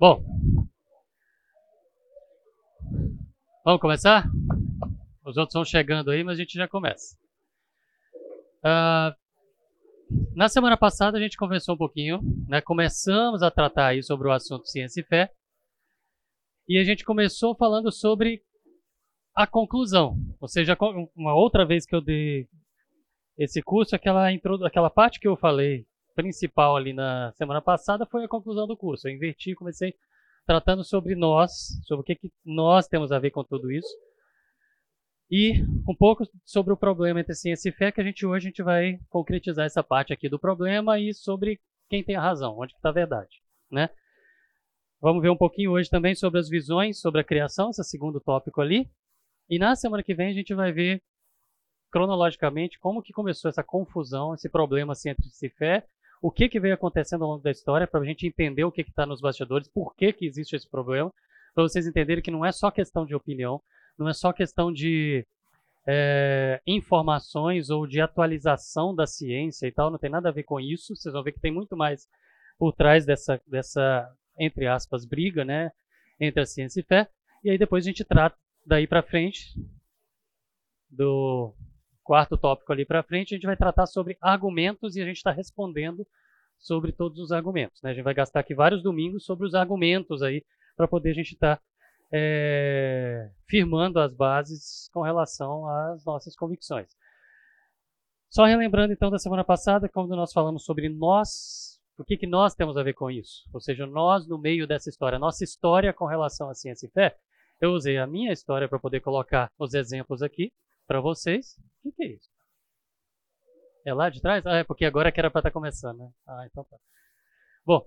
Bom, vamos começar? Os outros vão chegando aí, mas a gente já começa. Uh, na semana passada a gente conversou um pouquinho, né? começamos a tratar aí sobre o assunto ciência e fé, e a gente começou falando sobre a conclusão, ou seja, uma outra vez que eu dei esse curso, aquela, aquela parte que eu falei principal ali na semana passada foi a conclusão do curso. Eu inverti, comecei tratando sobre nós, sobre o que, que nós temos a ver com tudo isso. E um pouco sobre o problema entre ciência e fé, que a gente hoje a gente vai concretizar essa parte aqui do problema e sobre quem tem a razão, onde está a verdade, né? Vamos ver um pouquinho hoje também sobre as visões sobre a criação, esse segundo tópico ali. E na semana que vem a gente vai ver cronologicamente como que começou essa confusão, esse problema ciência e fé, o que que veio acontecendo ao longo da história para a gente entender o que está nos bastidores, por que que existe esse problema, para vocês entenderem que não é só questão de opinião, não é só questão de é, informações ou de atualização da ciência e tal, não tem nada a ver com isso. Vocês vão ver que tem muito mais por trás dessa, dessa entre aspas, briga, né, entre a ciência e fé. E aí depois a gente trata daí para frente do quarto tópico ali para frente, a gente vai tratar sobre argumentos e a gente está respondendo sobre todos os argumentos. Né? A gente vai gastar aqui vários domingos sobre os argumentos aí para poder a gente estar tá é, firmando as bases com relação às nossas convicções. Só relembrando então da semana passada, quando nós falamos sobre nós, o que, que nós temos a ver com isso? Ou seja, nós no meio dessa história, nossa história com relação à ciência e fé. Eu usei a minha história para poder colocar os exemplos aqui para vocês. O que, que, é isso? É lá de trás? Ah, é porque agora que era para estar tá começando, né? Ah, então tá. Bom,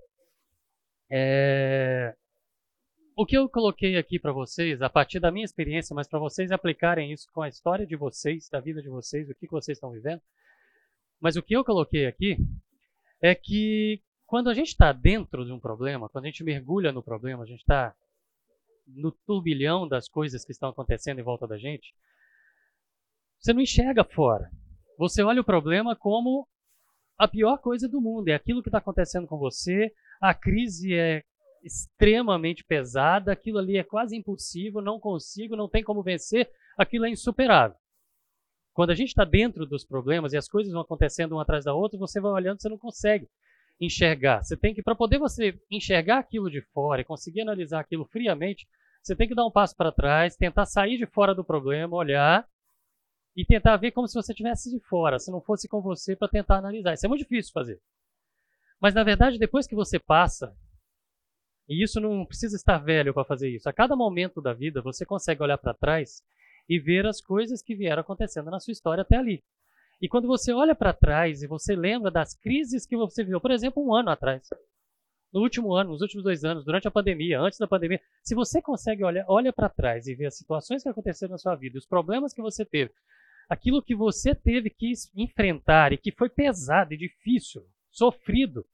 é o que eu coloquei aqui para vocês, a partir da minha experiência, mas para vocês aplicarem isso com a história de vocês, da vida de vocês, o que, que vocês estão vivendo. Mas o que eu coloquei aqui é que quando a gente está dentro de um problema, quando a gente mergulha no problema, a gente está no turbilhão das coisas que estão acontecendo em volta da gente, você não enxerga fora. Você olha o problema como a pior coisa do mundo, é aquilo que está acontecendo com você, a crise é extremamente pesada, aquilo ali é quase impossível, não consigo, não tem como vencer, aquilo é insuperável. Quando a gente está dentro dos problemas e as coisas vão acontecendo uma atrás da outra, você vai olhando, você não consegue enxergar. Você tem que, para poder você enxergar aquilo de fora e conseguir analisar aquilo friamente, você tem que dar um passo para trás, tentar sair de fora do problema, olhar e tentar ver como se você estivesse de fora, se não fosse com você para tentar analisar. Isso é muito difícil fazer. Mas na verdade, depois que você passa e isso não precisa estar velho para fazer isso. A cada momento da vida, você consegue olhar para trás e ver as coisas que vieram acontecendo na sua história até ali. E quando você olha para trás e você lembra das crises que você viveu, por exemplo, um ano atrás, no último ano, nos últimos dois anos, durante a pandemia, antes da pandemia, se você consegue olhar olha para trás e ver as situações que aconteceram na sua vida, os problemas que você teve, aquilo que você teve que enfrentar e que foi pesado e difícil, sofrido,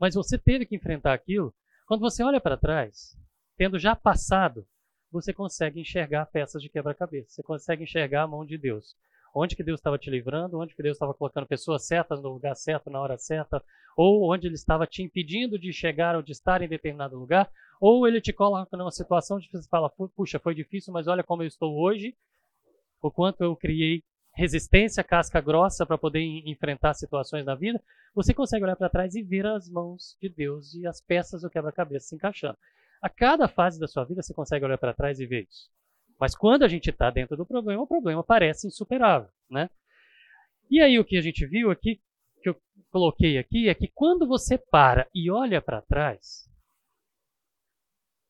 mas você teve que enfrentar aquilo, quando você olha para trás, tendo já passado, você consegue enxergar peças de quebra-cabeça. Você consegue enxergar a mão de Deus. Onde que Deus estava te livrando, onde que Deus estava colocando pessoas certas no lugar certo, na hora certa, ou onde Ele estava te impedindo de chegar ou de estar em determinado lugar, ou Ele te coloca numa situação de você fala, puxa, foi difícil, mas olha como eu estou hoje, o quanto eu criei resistência, casca grossa para poder enfrentar situações na vida, você consegue olhar para trás e ver as mãos de Deus e as peças do quebra-cabeça se encaixando. A cada fase da sua vida você consegue olhar para trás e ver isso. Mas quando a gente está dentro do problema, o problema parece insuperável, né? E aí o que a gente viu aqui, que eu coloquei aqui, é que quando você para e olha para trás,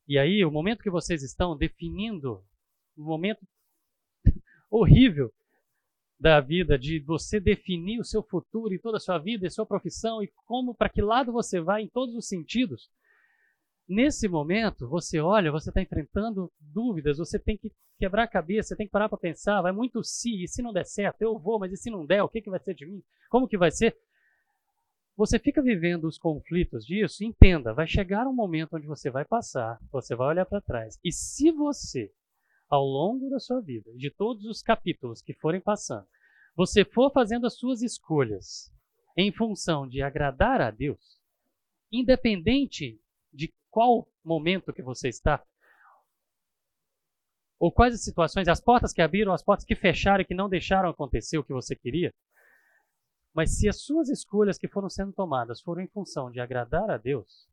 e aí o momento que vocês estão definindo, um momento horrível da vida, de você definir o seu futuro e toda a sua vida e sua profissão e como, para que lado você vai em todos os sentidos. Nesse momento, você olha, você está enfrentando dúvidas, você tem que quebrar a cabeça, você tem que parar para pensar, vai muito se, e se não der certo, eu vou, mas e se não der, o que, que vai ser de mim? Como que vai ser? Você fica vivendo os conflitos disso, entenda, vai chegar um momento onde você vai passar, você vai olhar para trás, e se você ao longo da sua vida, de todos os capítulos que forem passando, você for fazendo as suas escolhas em função de agradar a Deus, independente de qual momento que você está? Ou quais as situações, as portas que abriram, as portas que fecharam e que não deixaram acontecer o que você queria? Mas se as suas escolhas que foram sendo tomadas foram em função de agradar a Deus,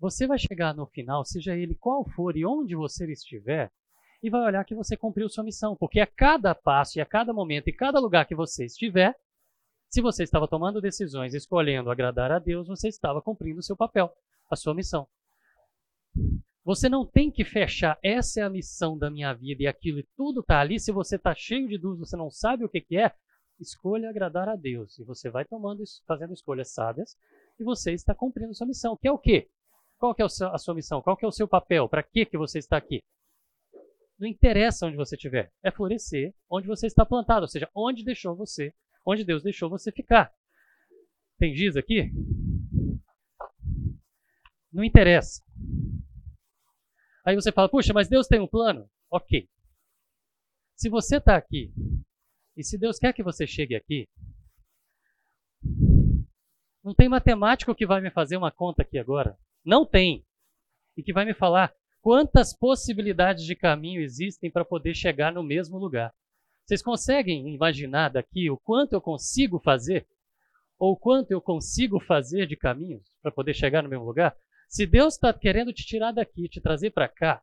você vai chegar no final, seja ele qual for e onde você estiver, e vai olhar que você cumpriu sua missão, porque a cada passo e a cada momento e cada lugar que você estiver, se você estava tomando decisões, escolhendo agradar a Deus, você estava cumprindo o seu papel, a sua missão. Você não tem que fechar, essa é a missão da minha vida e aquilo e tudo está ali. Se você está cheio de dúvidas, você não sabe o que, que é, escolha agradar a Deus. E você vai tomando, fazendo escolhas sábias e você está cumprindo sua missão, que é o quê? Qual que é a sua missão? Qual que é o seu papel? Para que, que você está aqui? Não interessa onde você estiver, é florescer onde você está plantado, ou seja, onde deixou você, onde Deus deixou você ficar. Tem giz aqui? Não interessa. Aí você fala, puxa, mas Deus tem um plano? Ok. Se você está aqui, e se Deus quer que você chegue aqui, não tem matemático que vai me fazer uma conta aqui agora. Não tem. E que vai me falar quantas possibilidades de caminho existem para poder chegar no mesmo lugar. Vocês conseguem imaginar daqui o quanto eu consigo fazer? Ou quanto eu consigo fazer de caminhos para poder chegar no mesmo lugar? Se Deus está querendo te tirar daqui, te trazer para cá,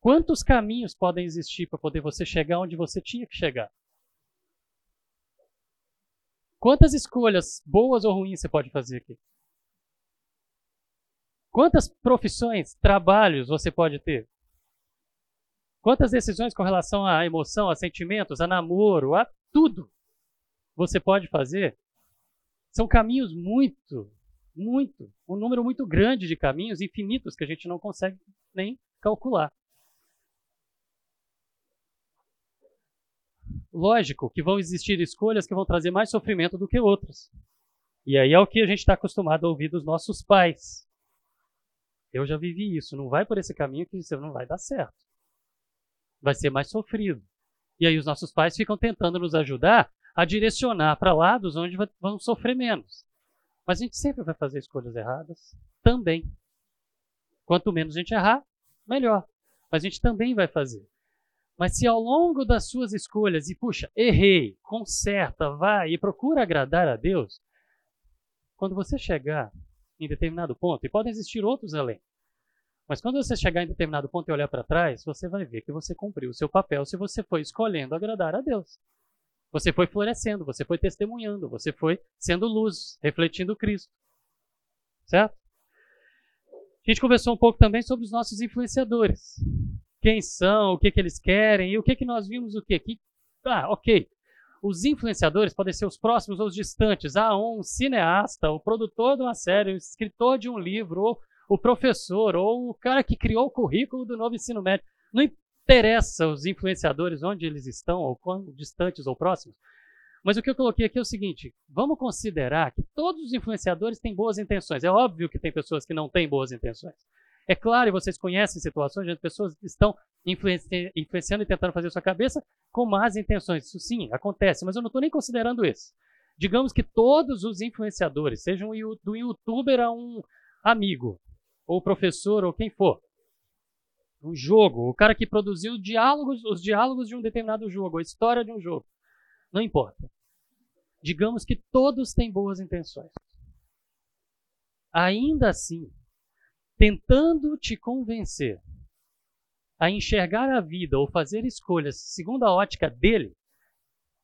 quantos caminhos podem existir para poder você chegar onde você tinha que chegar? Quantas escolhas, boas ou ruins, você pode fazer aqui? Quantas profissões, trabalhos você pode ter? Quantas decisões com relação à emoção, a sentimentos, a namoro, a tudo você pode fazer? São caminhos muito muito, um número muito grande de caminhos infinitos que a gente não consegue nem calcular. Lógico que vão existir escolhas que vão trazer mais sofrimento do que outras. E aí é o que a gente está acostumado a ouvir dos nossos pais. Eu já vivi isso. Não vai por esse caminho que você não vai dar certo. Vai ser mais sofrido. E aí os nossos pais ficam tentando nos ajudar a direcionar para lados onde vão sofrer menos. Mas a gente sempre vai fazer escolhas erradas também. Quanto menos a gente errar, melhor. Mas a gente também vai fazer. Mas se ao longo das suas escolhas, e puxa, errei, conserta, vai e procura agradar a Deus, quando você chegar em determinado ponto, e podem existir outros além, mas quando você chegar em determinado ponto e olhar para trás, você vai ver que você cumpriu o seu papel se você foi escolhendo agradar a Deus. Você foi florescendo, você foi testemunhando, você foi sendo luz, refletindo Cristo. Certo? A gente conversou um pouco também sobre os nossos influenciadores. Quem são, o que, que eles querem e o que, que nós vimos o quê? Que, ah, ok. Os influenciadores podem ser os próximos ou os distantes. Ah, um cineasta, o produtor de uma série, o escritor de um livro, ou o professor, ou o cara que criou o currículo do novo ensino médio. Não interessa os influenciadores onde eles estão, ou quão distantes ou próximos. Mas o que eu coloquei aqui é o seguinte: vamos considerar que todos os influenciadores têm boas intenções. É óbvio que tem pessoas que não têm boas intenções. É claro, vocês conhecem situações onde pessoas estão influenci influenciando e tentando fazer sua cabeça com más intenções. Isso sim, acontece, mas eu não estou nem considerando isso. Digamos que todos os influenciadores, sejam do youtuber a um amigo, ou professor, ou quem for, um jogo, o cara que produziu diálogos, os diálogos de um determinado jogo, a história de um jogo. Não importa. Digamos que todos têm boas intenções. Ainda assim, tentando te convencer a enxergar a vida ou fazer escolhas segundo a ótica dele,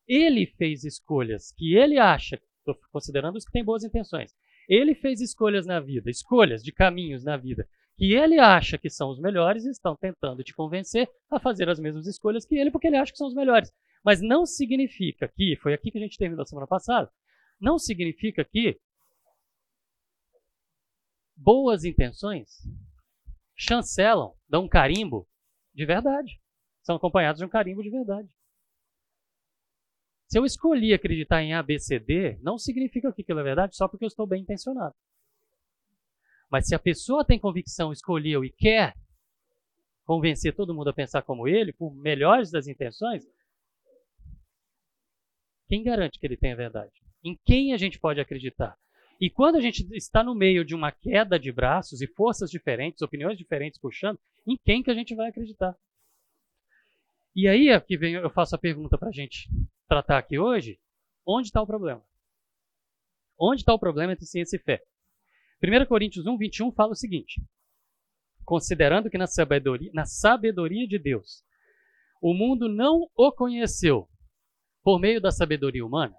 ele fez escolhas que ele acha, estou considerando os que têm boas intenções, ele fez escolhas na vida, escolhas de caminhos na vida que ele acha que são os melhores estão tentando te convencer a fazer as mesmas escolhas que ele, porque ele acha que são os melhores. Mas não significa que, foi aqui que a gente terminou semana passada, não significa que boas intenções chancelam, dão um carimbo de verdade. São acompanhados de um carimbo de verdade. Se eu escolhi acreditar em ABCD, não significa que aquilo é verdade só porque eu estou bem intencionado. Mas se a pessoa tem convicção, escolheu e quer convencer todo mundo a pensar como ele, por melhores das intenções, quem garante que ele tem a verdade? Em quem a gente pode acreditar? E quando a gente está no meio de uma queda de braços e forças diferentes, opiniões diferentes puxando, em quem que a gente vai acreditar? E aí aqui vem, eu faço a pergunta para a gente tratar aqui hoje: onde está o problema? Onde está o problema entre ciência e fé? 1 Coríntios 1, 21 fala o seguinte: considerando que na sabedoria, na sabedoria de Deus, o mundo não o conheceu por meio da sabedoria humana.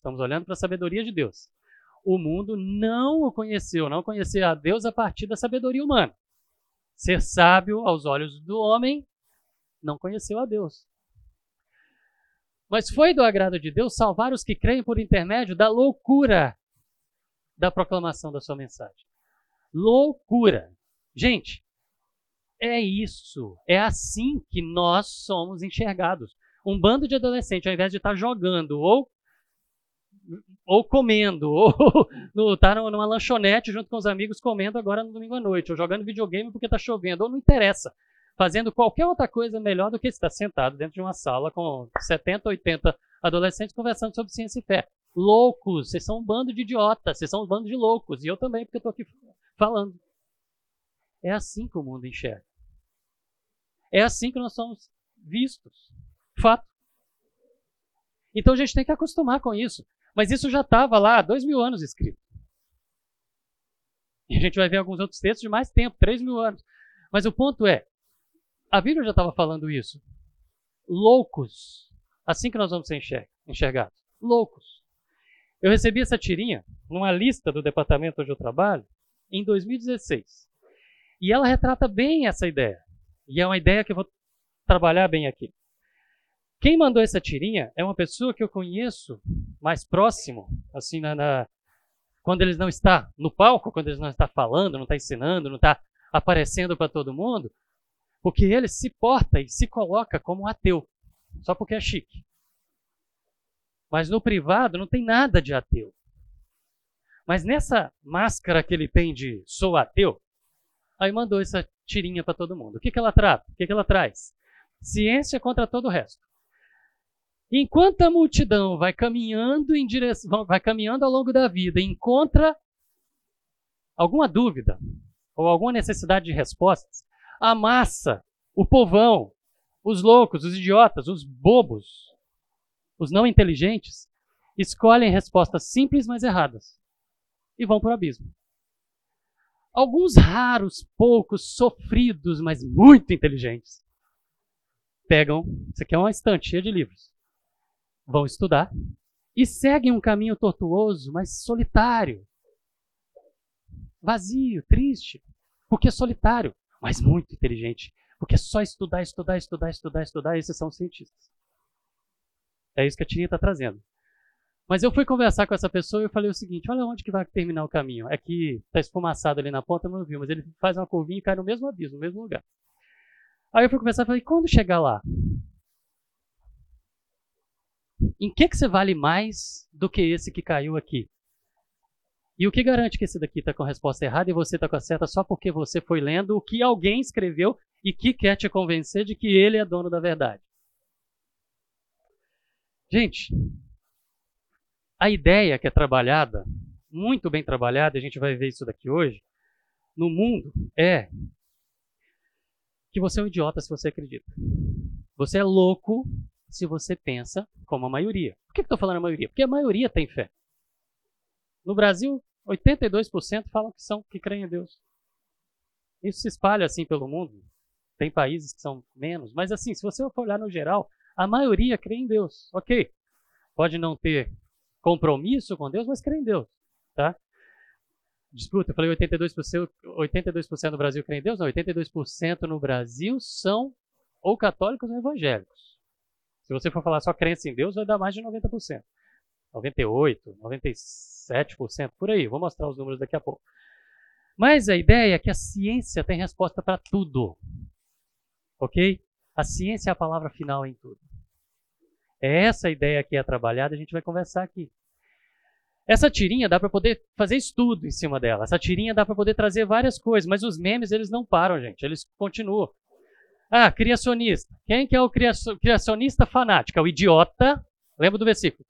Estamos olhando para a sabedoria de Deus. O mundo não o conheceu, não conheceu a Deus a partir da sabedoria humana. Ser sábio aos olhos do homem não conheceu a Deus. Mas foi do agrado de Deus salvar os que creem por intermédio da loucura da proclamação da sua mensagem. Loucura. Gente, é isso. É assim que nós somos enxergados. Um bando de adolescentes, ao invés de estar jogando ou ou comendo, ou estar tá numa lanchonete junto com os amigos comendo agora no domingo à noite, ou jogando videogame porque está chovendo, ou não interessa fazendo qualquer outra coisa melhor do que estar sentado dentro de uma sala com 70, 80 adolescentes conversando sobre ciência e fé. Loucos, vocês são um bando de idiotas, vocês são um bando de loucos, e eu também, porque estou aqui falando. É assim que o mundo enxerga. É assim que nós somos vistos. Fato. Então a gente tem que acostumar com isso. Mas isso já estava lá há dois mil anos escrito. E a gente vai ver alguns outros textos de mais tempo, três mil anos. Mas o ponto é, a Bíblia já estava falando isso. Loucos. Assim que nós vamos ser enxergados. Loucos. Eu recebi essa tirinha numa lista do departamento onde eu trabalho em 2016. E ela retrata bem essa ideia. E é uma ideia que eu vou trabalhar bem aqui. Quem mandou essa tirinha é uma pessoa que eu conheço mais próximo, assim, na, na quando eles não está no palco, quando eles não está falando, não está ensinando, não está aparecendo para todo mundo, porque ele se porta e se coloca como ateu, só porque é chique. Mas no privado não tem nada de ateu. Mas nessa máscara que ele tem de sou ateu, aí mandou essa tirinha para todo mundo. O que, que ela trata? O que, que ela traz? Ciência contra todo o resto. Enquanto a multidão vai caminhando em direção, vai caminhando ao longo da vida encontra alguma dúvida ou alguma necessidade de respostas, a massa, o povão, os loucos, os idiotas, os bobos, os não inteligentes, escolhem respostas simples, mas erradas e vão para o abismo. Alguns raros, poucos, sofridos, mas muito inteligentes, pegam, isso aqui é uma estante cheia de livros, vão estudar e seguem um caminho tortuoso, mas solitário, vazio, triste, porque é solitário mas muito inteligente. Porque é só estudar, estudar, estudar, estudar, estudar, esses são cientistas. É isso que a Tirinha está trazendo. Mas eu fui conversar com essa pessoa e eu falei o seguinte: olha onde que vai terminar o caminho. É que está esfumaçado ali na ponta, eu não vi, mas ele faz uma curvinha e cai no mesmo abismo, no mesmo lugar. Aí eu fui conversar e falei: quando chegar lá? Em que, que você vale mais do que esse que caiu aqui? E o que garante que esse daqui está com a resposta errada e você está com a certa só porque você foi lendo o que alguém escreveu e que quer te convencer de que ele é dono da verdade? Gente, a ideia que é trabalhada, muito bem trabalhada, a gente vai ver isso daqui hoje, no mundo é que você é um idiota se você acredita. Você é louco se você pensa como a maioria. Por que eu estou falando a maioria? Porque a maioria tem fé. No Brasil, 82% falam que são que creem em Deus. Isso se espalha assim pelo mundo. Tem países que são menos, mas assim, se você for olhar no geral, a maioria crê em Deus. OK. Pode não ter compromisso com Deus, mas crê em Deus, tá? Disputa, eu falei 82%, 82% do Brasil crê em Deus, não, 82% no Brasil são ou católicos ou evangélicos. Se você for falar só crença em Deus, vai dar mais de 90%. 98, 97%, por aí. Vou mostrar os números daqui a pouco. Mas a ideia é que a ciência tem resposta para tudo. Ok? A ciência é a palavra final em tudo. É essa ideia que é trabalhada, a gente vai conversar aqui. Essa tirinha dá para poder fazer estudo em cima dela. Essa tirinha dá para poder trazer várias coisas, mas os memes eles não param, gente. Eles continuam. Ah, criacionista. Quem que é o criacionista fanático? É o idiota. Lembra do versículo?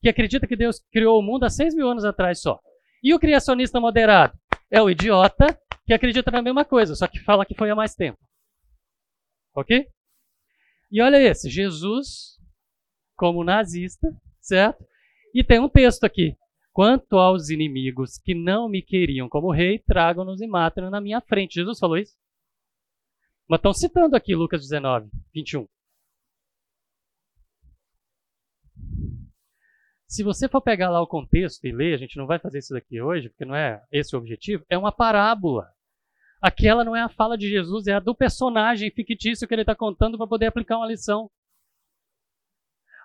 que acredita que Deus criou o mundo há 6 mil anos atrás só. E o criacionista moderado é o idiota que acredita na mesma coisa, só que fala que foi há mais tempo. Ok? E olha esse, Jesus como nazista, certo? E tem um texto aqui. Quanto aos inimigos que não me queriam como rei, tragam-nos e matem na minha frente. Jesus falou isso? Mas estão citando aqui Lucas 19, 21. Se você for pegar lá o contexto e ler, a gente não vai fazer isso daqui hoje, porque não é esse o objetivo, é uma parábola. Aquela não é a fala de Jesus, é a do personagem fictício que ele está contando para poder aplicar uma lição.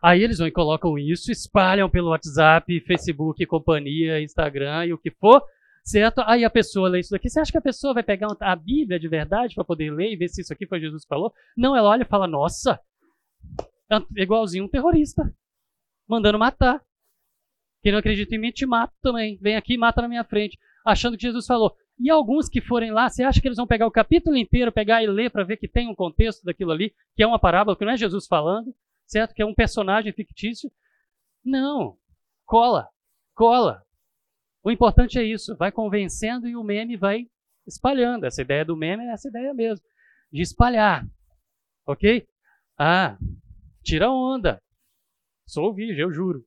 Aí eles vão e colocam isso, espalham pelo WhatsApp, Facebook, companhia, Instagram e o que for, certo? Aí a pessoa lê isso daqui. Você acha que a pessoa vai pegar a Bíblia de verdade para poder ler e ver se isso aqui foi Jesus que falou? Não, ela olha e fala: Nossa, é igualzinho um terrorista, mandando matar. Quem não acredita em mim, te mata também. Vem aqui e mata na minha frente, achando que Jesus falou. E alguns que forem lá, você acha que eles vão pegar o capítulo inteiro, pegar e ler para ver que tem um contexto daquilo ali, que é uma parábola, que não é Jesus falando, certo? Que é um personagem fictício? Não. Cola. Cola. O importante é isso. Vai convencendo e o meme vai espalhando. Essa ideia do meme é essa ideia mesmo. De espalhar. Ok? Ah, tira onda. Sou virgem, eu juro.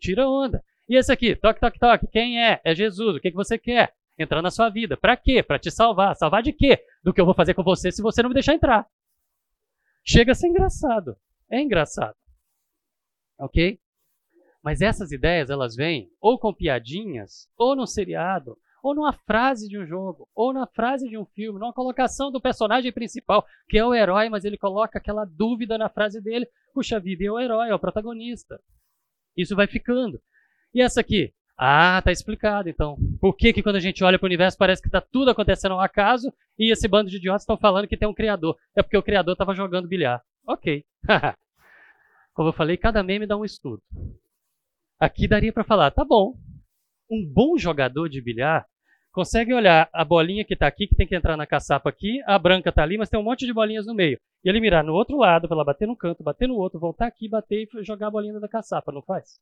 Tira onda. E esse aqui, toque, toque, toque. Quem é? É Jesus. O que, que você quer? Entrar na sua vida. Para quê? Para te salvar. Salvar de quê? Do que eu vou fazer com você se você não me deixar entrar. Chega a ser engraçado. É engraçado. Ok? Mas essas ideias, elas vêm ou com piadinhas, ou no seriado, ou numa frase de um jogo, ou na frase de um filme, numa colocação do personagem principal, que é o herói, mas ele coloca aquela dúvida na frase dele. Puxa vida, é o herói, é o protagonista. Isso vai ficando. E essa aqui? Ah, tá explicado então. Por que, que quando a gente olha para o universo parece que está tudo acontecendo ao acaso e esse bando de idiotas estão falando que tem um criador? É porque o criador estava jogando bilhar. Ok. Como eu falei, cada meme dá um estudo. Aqui daria para falar, tá bom. Um bom jogador de bilhar consegue olhar a bolinha que está aqui, que tem que entrar na caçapa aqui, a branca está ali, mas tem um monte de bolinhas no meio. E ele mirar no outro lado, para bater no canto, bater no outro, voltar aqui, bater e jogar a bolinha da caçapa, não faz?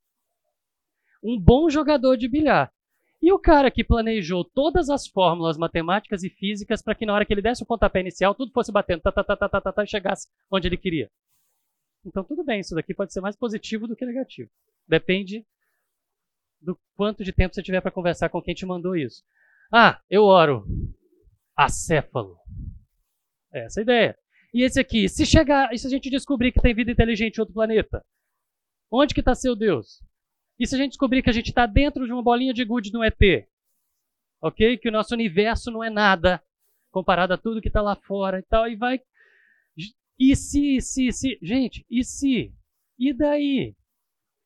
Um bom jogador de bilhar. E o cara que planejou todas as fórmulas matemáticas e físicas para que na hora que ele desse o pontapé inicial, tudo fosse batendo, tá, tá, tá, tá, tá, tá, tá, e chegasse onde ele queria. Então tudo bem, isso daqui pode ser mais positivo do que negativo. Depende do quanto de tempo você tiver para conversar com quem te mandou isso. Ah, eu oro. Acéfalo. É essa a ideia. E esse aqui, se chegar, e se a gente descobrir que tem vida inteligente em outro planeta? Onde que está seu Deus? E se a gente descobrir que a gente está dentro de uma bolinha de gude no ET? Ok? Que o nosso universo não é nada comparado a tudo que está lá fora e tal, e vai. E se, se, se. Gente, e se? E daí?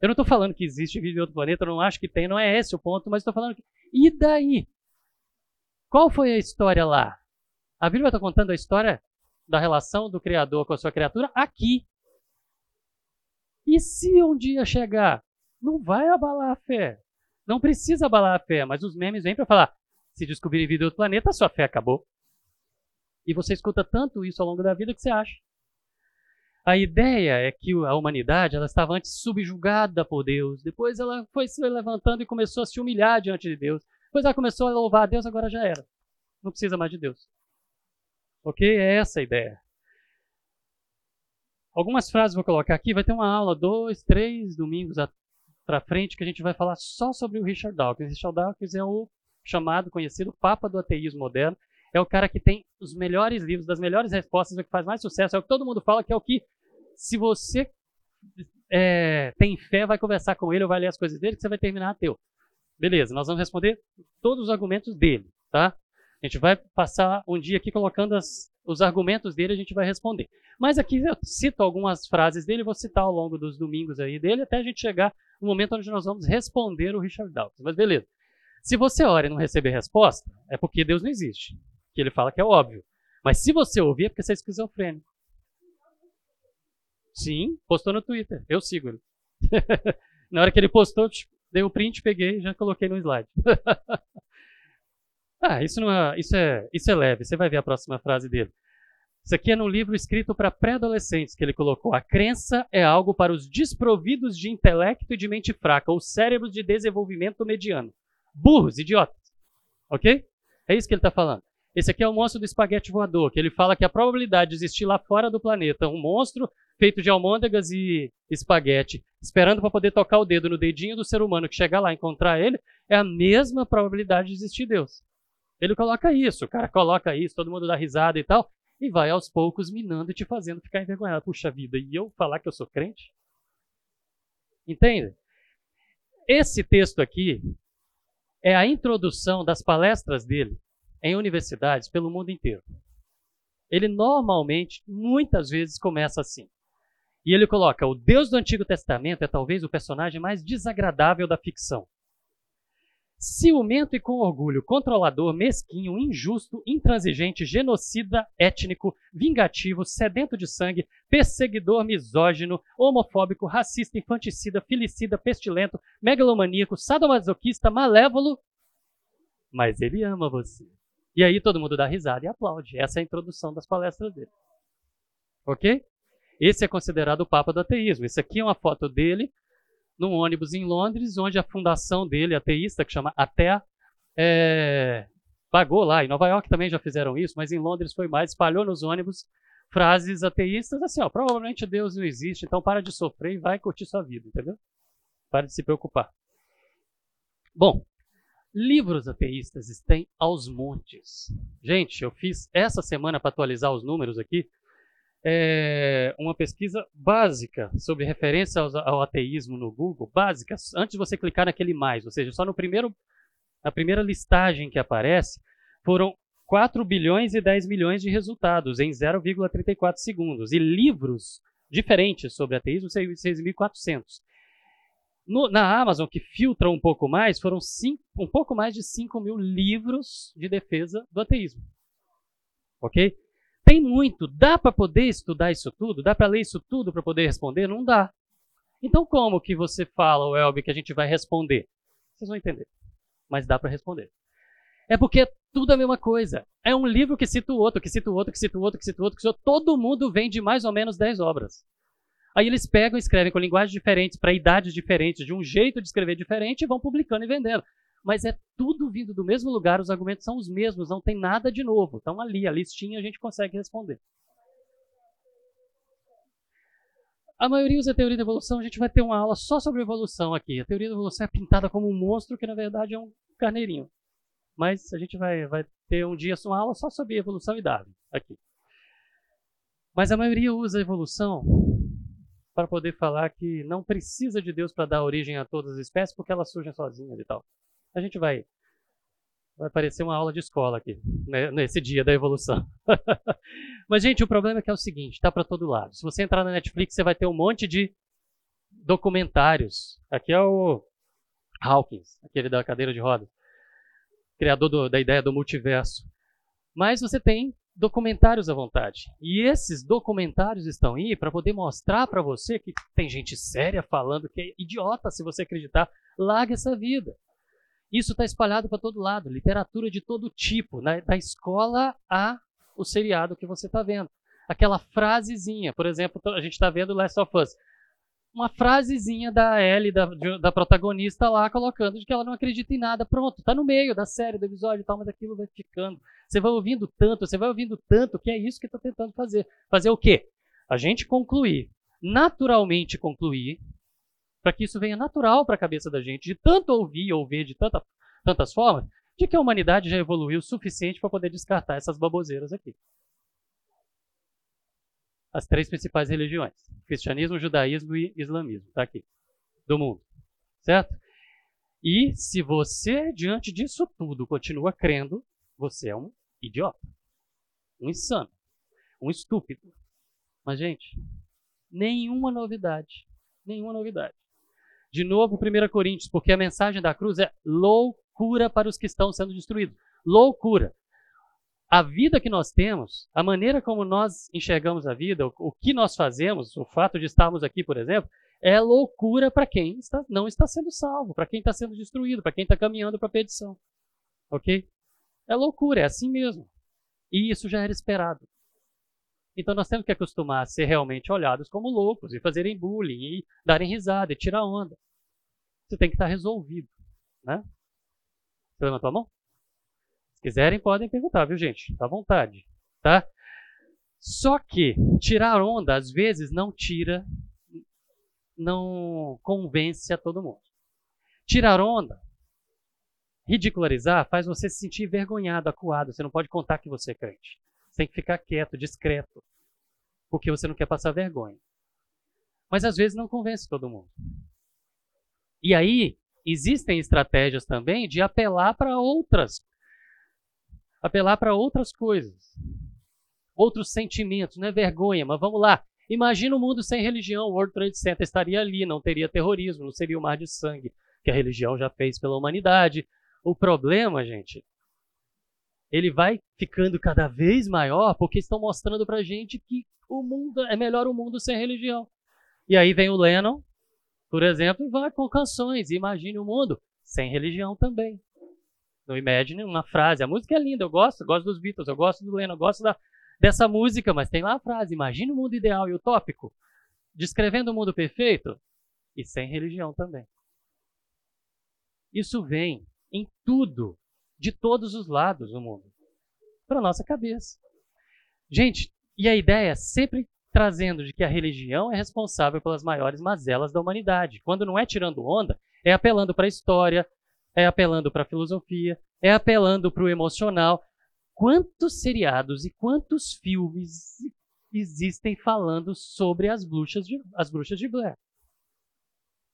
Eu não estou falando que existe vida em outro planeta, eu não acho que tem, não é esse o ponto, mas estou falando que. E daí? Qual foi a história lá? A Bíblia está contando a história da relação do Criador com a sua criatura aqui. E se um dia chegar, não vai abalar a fé. Não precisa abalar a fé, mas os memes vêm para falar: se descobrir vida em outro planeta, sua fé acabou. E você escuta tanto isso ao longo da vida que você acha. A ideia é que a humanidade ela estava antes subjugada por Deus, depois ela foi se levantando e começou a se humilhar diante de Deus. Depois ela começou a louvar a Deus, agora já era. Não precisa mais de Deus. Ok? É essa a ideia. Algumas frases vou colocar aqui. Vai ter uma aula, dois, três domingos para frente, que a gente vai falar só sobre o Richard Dawkins. Richard Dawkins é o chamado, conhecido Papa do Ateísmo Moderno. É o cara que tem os melhores livros, das melhores respostas, é o que faz mais sucesso. É o que todo mundo fala que é o que, se você é, tem fé, vai conversar com ele ou vai ler as coisas dele, que você vai terminar ateu. Beleza, nós vamos responder todos os argumentos dele, tá? A gente vai passar um dia aqui colocando as, os argumentos dele, a gente vai responder. Mas aqui eu cito algumas frases dele, vou citar ao longo dos domingos aí dele, até a gente chegar no momento onde nós vamos responder o Richard Dawkins. Mas beleza. Se você ora e não receber resposta, é porque Deus não existe. Que ele fala que é óbvio. Mas se você ouvir, é porque você é esquizofrênico. Sim, postou no Twitter. Eu sigo ele. Na hora que ele postou, tipo, Dei o print, peguei e já coloquei no slide. ah, isso, não é, isso, é, isso é leve. Você vai ver a próxima frase dele. Isso aqui é num livro escrito para pré-adolescentes que ele colocou. A crença é algo para os desprovidos de intelecto e de mente fraca, ou cérebros de desenvolvimento mediano. Burros, idiotas. Ok? É isso que ele está falando. Esse aqui é o monstro do espaguete voador, que ele fala que a probabilidade de existir lá fora do planeta um monstro feito de almôndegas e espaguete, esperando para poder tocar o dedo no dedinho do ser humano que chegar lá e encontrar ele, é a mesma probabilidade de existir Deus. Ele coloca isso, o cara coloca isso, todo mundo dá risada e tal, e vai aos poucos minando e te fazendo ficar envergonhado. Puxa vida, e eu falar que eu sou crente? Entende? Esse texto aqui é a introdução das palestras dele em universidades pelo mundo inteiro. Ele normalmente, muitas vezes, começa assim. E ele coloca: o Deus do Antigo Testamento é talvez o personagem mais desagradável da ficção. Ciumento e com orgulho, controlador, mesquinho, injusto, intransigente, genocida, étnico, vingativo, sedento de sangue, perseguidor, misógino, homofóbico, racista, infanticida, filicida, pestilento, megalomaníaco, sadomasoquista, malévolo. Mas ele ama você. E aí todo mundo dá risada e aplaude. Essa é a introdução das palestras dele. Ok? Esse é considerado o Papa do ateísmo. Esse aqui é uma foto dele num ônibus em Londres, onde a fundação dele, ateísta, que chama Atea, é, pagou lá. Em Nova York também já fizeram isso, mas em Londres foi mais, espalhou nos ônibus frases ateístas assim, ó, provavelmente Deus não existe, então para de sofrer e vai curtir sua vida, entendeu? Para de se preocupar. Bom, Livros ateístas estão aos montes. Gente, eu fiz essa semana para atualizar os números aqui é, uma pesquisa básica sobre referência ao, ao, ateísmo no Google, básica, antes de você clicar naquele mais, ou seja, só no primeiro, na primeira listagem que aparece, foram 4 bilhões e 10 milhões de resultados em 0,34 segundos. E livros diferentes sobre ateísmo, 6.400. No, na Amazon, que filtra um pouco mais, foram cinco, um pouco mais de 5 mil livros de defesa do ateísmo. Ok? Tem muito. Dá para poder estudar isso tudo? Dá para ler isso tudo para poder responder? Não dá. Então, como que você fala, Elbe, que a gente vai responder? Vocês vão entender. Mas dá para responder. É porque é tudo a mesma coisa. É um livro que cita o outro, que cita o outro, que cita o outro, que cita o outro, que cita o outro. Todo mundo vem de mais ou menos 10 obras. Aí eles pegam e escrevem com linguagens diferentes, para idades diferentes, de um jeito de escrever diferente, e vão publicando e vendendo. Mas é tudo vindo do mesmo lugar, os argumentos são os mesmos, não tem nada de novo. Então ali, a listinha a gente consegue responder. A maioria usa a teoria da evolução, a gente vai ter uma aula só sobre evolução aqui. A teoria da evolução é pintada como um monstro que na verdade é um carneirinho. Mas a gente vai, vai ter um dia uma aula só sobre evolução e Darwin aqui. Mas a maioria usa a evolução para poder falar que não precisa de Deus para dar origem a todas as espécies, porque elas surgem sozinhas e tal. A gente vai vai parecer uma aula de escola aqui, né, nesse dia da evolução. Mas, gente, o problema é que é o seguinte, está para todo lado. Se você entrar na Netflix, você vai ter um monte de documentários. Aqui é o Hawkins, aquele da cadeira de rodas, criador do, da ideia do multiverso. Mas você tem documentários à vontade. E esses documentários estão aí para poder mostrar para você que tem gente séria falando que é idiota se você acreditar. Larga essa vida. Isso está espalhado para todo lado, literatura de todo tipo, né? da escola a o seriado que você está vendo. Aquela frasezinha, por exemplo, a gente está vendo Last of Us uma frasezinha da Ellie, da, da protagonista lá, colocando de que ela não acredita em nada. Pronto, tá no meio da série, do episódio e tal, mas aquilo vai ficando. Você vai ouvindo tanto, você vai ouvindo tanto, que é isso que está tentando fazer. Fazer o quê? A gente concluir, naturalmente concluir, para que isso venha natural para a cabeça da gente, de tanto ouvir ou ver de tanta, tantas formas, de que a humanidade já evoluiu o suficiente para poder descartar essas baboseiras aqui as três principais religiões: cristianismo, judaísmo e islamismo. Está aqui, do mundo. Certo? E se você, diante disso tudo, continua crendo, você é um idiota, um insano, um estúpido. Mas, gente, nenhuma novidade. Nenhuma novidade. De novo, 1 Coríntios, porque a mensagem da cruz é loucura para os que estão sendo destruídos. Loucura a vida que nós temos, a maneira como nós enxergamos a vida, o, que nós fazemos, o fato de estarmos aqui, por exemplo, é loucura para quem está, não está sendo salvo, para quem está sendo destruído, para quem está caminhando para a perdição. Ok? É loucura, é assim mesmo. E isso já era esperado. Então nós temos que acostumar a ser realmente olhados como loucos e fazerem bullying e darem risada e tirar onda. Isso tem que estar resolvido, né? Você levantou a mão? Se quiserem, podem perguntar, viu, gente? Tá à vontade, tá? Só que tirar onda, às vezes, não tira, não convence a todo mundo. Tirar onda, ridicularizar, faz você se sentir envergonhado, acuado. Você não pode contar que você é crente. Você tem que ficar quieto, discreto, porque você não quer passar vergonha. Mas às vezes não convence todo mundo. E aí, existem estratégias também de apelar para outras apelar para outras coisas, outros sentimentos, não é vergonha, mas vamos lá. Imagina um mundo sem religião, o World Trade Center estaria ali, não teria terrorismo, não seria o mar de sangue que a religião já fez pela humanidade. O problema, gente, ele vai ficando cada vez maior porque estão mostrando pra gente que o mundo é melhor o mundo sem religião. E aí vem o Lennon, por exemplo, e vai com canções, imagine o mundo sem religião também. No Imagine, uma frase. A música é linda, eu gosto, gosto dos Beatles, eu gosto do Lennon, eu gosto da, dessa música, mas tem lá a frase: imagine o mundo ideal e utópico, descrevendo o mundo perfeito e sem religião também. Isso vem em tudo, de todos os lados do mundo, para nossa cabeça. Gente, e a ideia é sempre trazendo de que a religião é responsável pelas maiores mazelas da humanidade. Quando não é tirando onda, é apelando para a história, é apelando para a filosofia, é apelando para o emocional. Quantos seriados e quantos filmes existem falando sobre as bruxas de, as bruxas de Blair?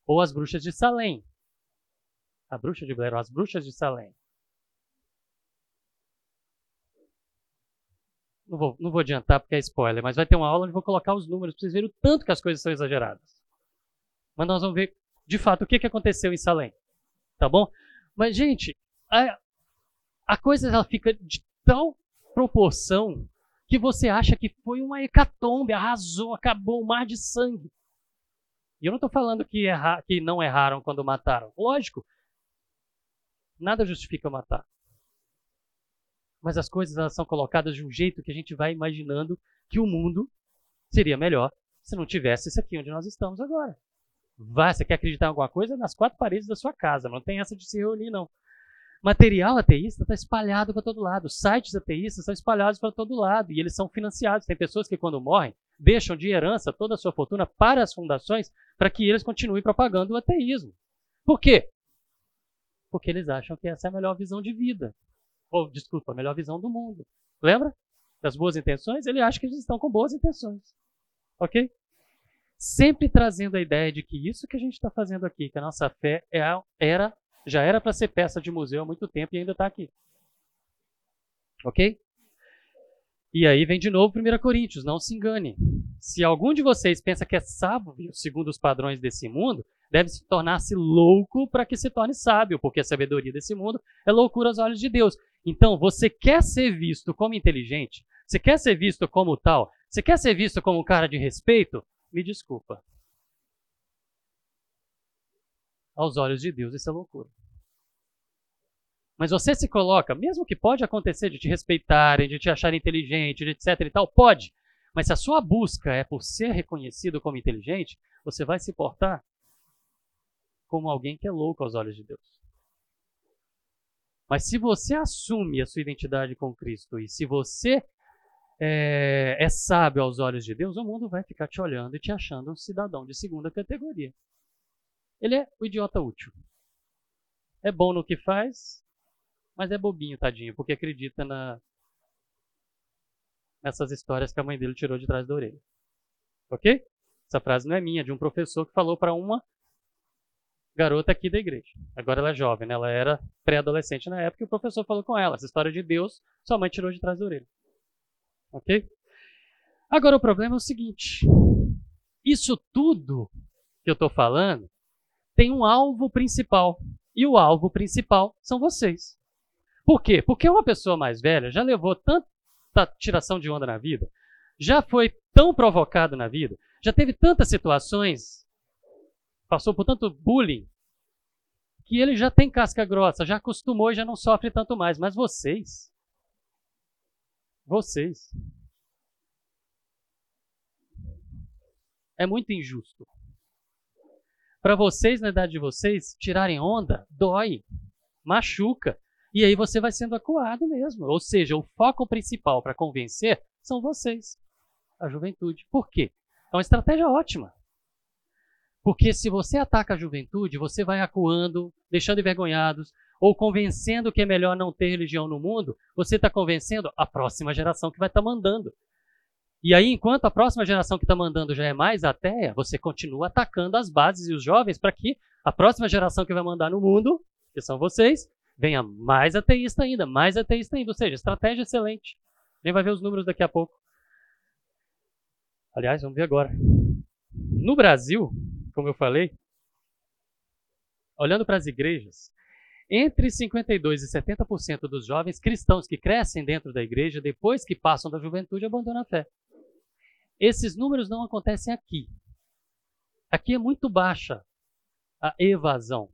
Ou as bruxas de Salem? A bruxa de Blair ou as bruxas de Salem? Não vou, não vou adiantar porque é spoiler, mas vai ter uma aula onde vou colocar os números para vocês verem o tanto que as coisas são exageradas. Mas nós vamos ver de fato o que, que aconteceu em Salem. Tá bom? Mas, gente, a, a coisa ela fica de tal proporção que você acha que foi uma hecatombe, arrasou, acabou o mar de sangue. E eu não estou falando que, erra, que não erraram quando mataram. Lógico, nada justifica matar. Mas as coisas elas são colocadas de um jeito que a gente vai imaginando que o mundo seria melhor se não tivesse isso aqui onde nós estamos agora. Vá, você quer acreditar em alguma coisa? Nas quatro paredes da sua casa. Não tem essa de se reunir, não. Material ateísta está espalhado para todo lado. Sites ateístas estão espalhados para todo lado. E eles são financiados. Tem pessoas que, quando morrem, deixam de herança toda a sua fortuna para as fundações para que eles continuem propagando o ateísmo. Por quê? Porque eles acham que essa é a melhor visão de vida. Ou, desculpa, a melhor visão do mundo. Lembra? Das boas intenções? Ele acha que eles estão com boas intenções. Ok? Sempre trazendo a ideia de que isso que a gente está fazendo aqui, que a nossa fé é, era, já era para ser peça de museu há muito tempo e ainda está aqui. Ok? E aí vem de novo 1 Coríntios, não se engane. Se algum de vocês pensa que é sábio segundo os padrões desse mundo, deve se tornar-se louco para que se torne sábio, porque a sabedoria desse mundo é loucura aos olhos de Deus. Então, você quer ser visto como inteligente? Você quer ser visto como tal? Você quer ser visto como um cara de respeito? Me desculpa. Aos olhos de Deus, isso é loucura. Mas você se coloca, mesmo que pode acontecer de te respeitarem, de te acharem inteligente, etc e tal, pode. Mas se a sua busca é por ser reconhecido como inteligente, você vai se portar como alguém que é louco aos olhos de Deus. Mas se você assume a sua identidade com Cristo e se você é, é sábio aos olhos de Deus, o mundo vai ficar te olhando e te achando um cidadão de segunda categoria. Ele é o idiota útil. É bom no que faz, mas é bobinho, tadinho, porque acredita na, nessas histórias que a mãe dele tirou de trás da orelha. Ok? Essa frase não é minha, é de um professor que falou para uma garota aqui da igreja. Agora ela é jovem, né? ela era pré-adolescente na época e o professor falou com ela: essa história de Deus, sua mãe tirou de trás da orelha. Ok? Agora o problema é o seguinte: isso tudo que eu estou falando tem um alvo principal. E o alvo principal são vocês. Por quê? Porque uma pessoa mais velha já levou tanta tiração de onda na vida, já foi tão provocado na vida, já teve tantas situações, passou por tanto bullying, que ele já tem casca grossa, já acostumou e já não sofre tanto mais. Mas vocês, vocês. é muito injusto. Para vocês, na idade de vocês, tirarem onda, dói, machuca. E aí você vai sendo acuado mesmo. Ou seja, o foco principal para convencer são vocês, a juventude. Por quê? É uma estratégia ótima. Porque se você ataca a juventude, você vai acuando, deixando envergonhados, ou convencendo que é melhor não ter religião no mundo, você está convencendo a próxima geração que vai estar tá mandando. E aí, enquanto a próxima geração que está mandando já é mais ateia, você continua atacando as bases e os jovens para que a próxima geração que vai mandar no mundo, que são vocês, venha mais ateísta ainda, mais ateísta ainda. Ou seja, estratégia excelente. Nem vai ver os números daqui a pouco. Aliás, vamos ver agora. No Brasil, como eu falei, olhando para as igrejas, entre 52% e 70% dos jovens cristãos que crescem dentro da igreja, depois que passam da juventude, abandonam a fé. Esses números não acontecem aqui. Aqui é muito baixa a evasão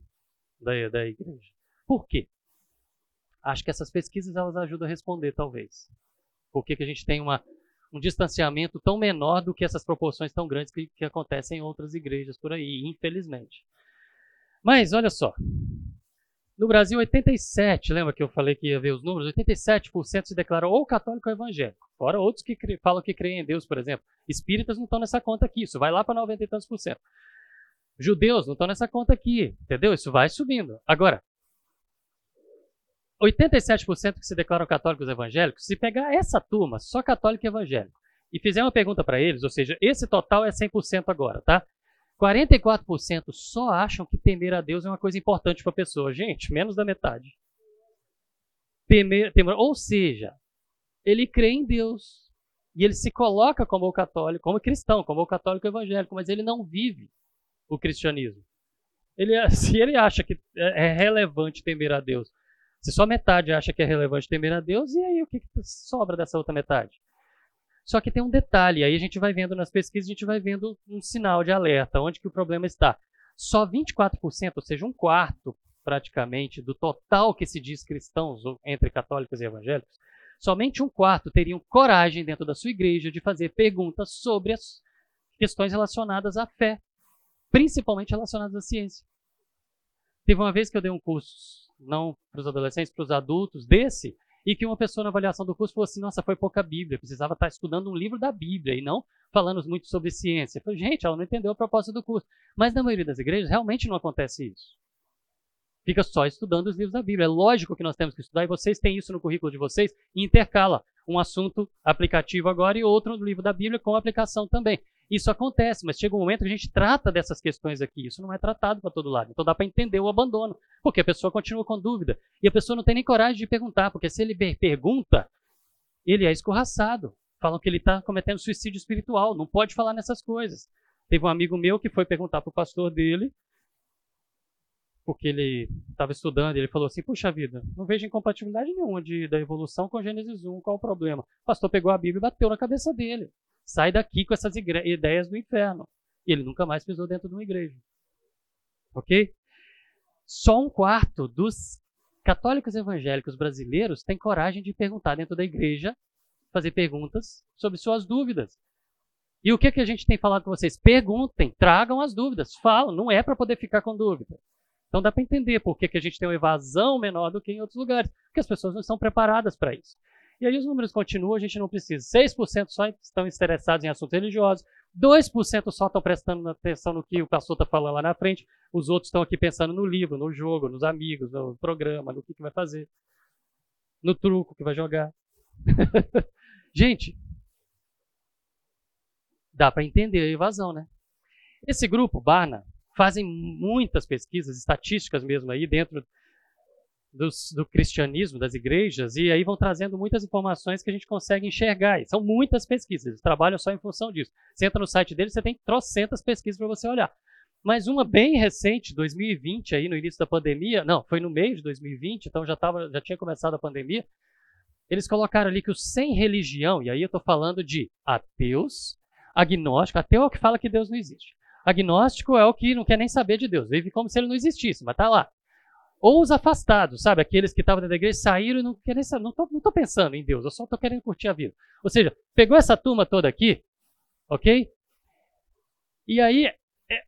da, da igreja. Por quê? Acho que essas pesquisas elas ajudam a responder, talvez. Por que, a gente tem uma, um distanciamento tão menor do que essas proporções tão grandes que, que acontecem em outras igrejas por aí, infelizmente. Mas, olha só. No Brasil, 87, lembra que eu falei que ia ver os números? 87% se declaram ou católico ou evangélico. Fora outros que falam que creem em Deus, por exemplo. Espíritas não estão nessa conta aqui, isso vai lá para 90 e tantos por cento. Judeus não estão nessa conta aqui, entendeu? Isso vai subindo. Agora, 87% que se declaram católicos evangélicos, se pegar essa turma, só católico e evangélico, e fizer uma pergunta para eles, ou seja, esse total é 100% agora, tá? 44% só acham que temer a Deus é uma coisa importante para a pessoa. Gente, menos da metade. Temer, temer, ou seja, ele crê em Deus e ele se coloca como católico, como cristão, como católico evangélico, mas ele não vive o cristianismo. Ele, se ele acha que é, é relevante temer a Deus, se só metade acha que é relevante temer a Deus, e aí o que, que sobra dessa outra metade? Só que tem um detalhe, aí a gente vai vendo nas pesquisas, a gente vai vendo um sinal de alerta, onde que o problema está. Só 24%, ou seja, um quarto praticamente do total que se diz cristãos entre católicos e evangélicos, somente um quarto teriam coragem dentro da sua igreja de fazer perguntas sobre as questões relacionadas à fé, principalmente relacionadas à ciência. Teve uma vez que eu dei um curso não para os adolescentes, para os adultos desse, e que uma pessoa na avaliação do curso falou assim: nossa, foi pouca Bíblia, precisava estar estudando um livro da Bíblia e não falando muito sobre ciência. Eu falei, gente, ela não entendeu a proposta do curso. Mas na maioria das igrejas realmente não acontece isso. Fica só estudando os livros da Bíblia. É lógico que nós temos que estudar e vocês têm isso no currículo de vocês e intercala um assunto aplicativo agora e outro no livro da Bíblia com aplicação também. Isso acontece, mas chega um momento que a gente trata dessas questões aqui. Isso não é tratado para todo lado. Então dá para entender o abandono, porque a pessoa continua com dúvida. E a pessoa não tem nem coragem de perguntar, porque se ele pergunta, ele é escorraçado. Falam que ele está cometendo suicídio espiritual, não pode falar nessas coisas. Teve um amigo meu que foi perguntar para o pastor dele, porque ele estava estudando, e ele falou assim: Puxa vida, não vejo incompatibilidade nenhuma de, da evolução com Gênesis 1, qual o problema? O pastor pegou a Bíblia e bateu na cabeça dele sai daqui com essas ideias do inferno. E ele nunca mais pisou dentro de uma igreja. Ok? Só um quarto dos católicos evangélicos brasileiros tem coragem de perguntar dentro da igreja, fazer perguntas sobre suas dúvidas. E o que, que a gente tem falado com vocês? Perguntem, tragam as dúvidas, falam, não é para poder ficar com dúvida. Então dá para entender por que, que a gente tem uma evasão menor do que em outros lugares, porque as pessoas não estão preparadas para isso. E aí os números continuam, a gente não precisa. 6% só estão interessados em assuntos religiosos, 2% só estão prestando atenção no que o pastor está falando lá na frente, os outros estão aqui pensando no livro, no jogo, nos amigos, no programa, no que, que vai fazer, no truco que vai jogar. gente, dá para entender a evasão, né? Esse grupo, Barna, fazem muitas pesquisas, estatísticas mesmo aí dentro dos, do cristianismo, das igrejas, e aí vão trazendo muitas informações que a gente consegue enxergar. E são muitas pesquisas, eles trabalham só em função disso. Você entra no site deles, você tem trocentas pesquisas para você olhar. Mas uma bem recente, 2020, aí no início da pandemia, não, foi no meio de 2020, então já, tava, já tinha começado a pandemia, eles colocaram ali que os sem religião, e aí eu estou falando de ateus, agnóstico, ateu é o que fala que Deus não existe. Agnóstico é o que não quer nem saber de Deus, vive como se ele não existisse, mas tá lá. Ou os afastados, sabe? Aqueles que estavam dentro da igreja saíram e não querem saber, não estou pensando em Deus, eu só estou querendo curtir a vida. Ou seja, pegou essa turma toda aqui, ok? E aí, é,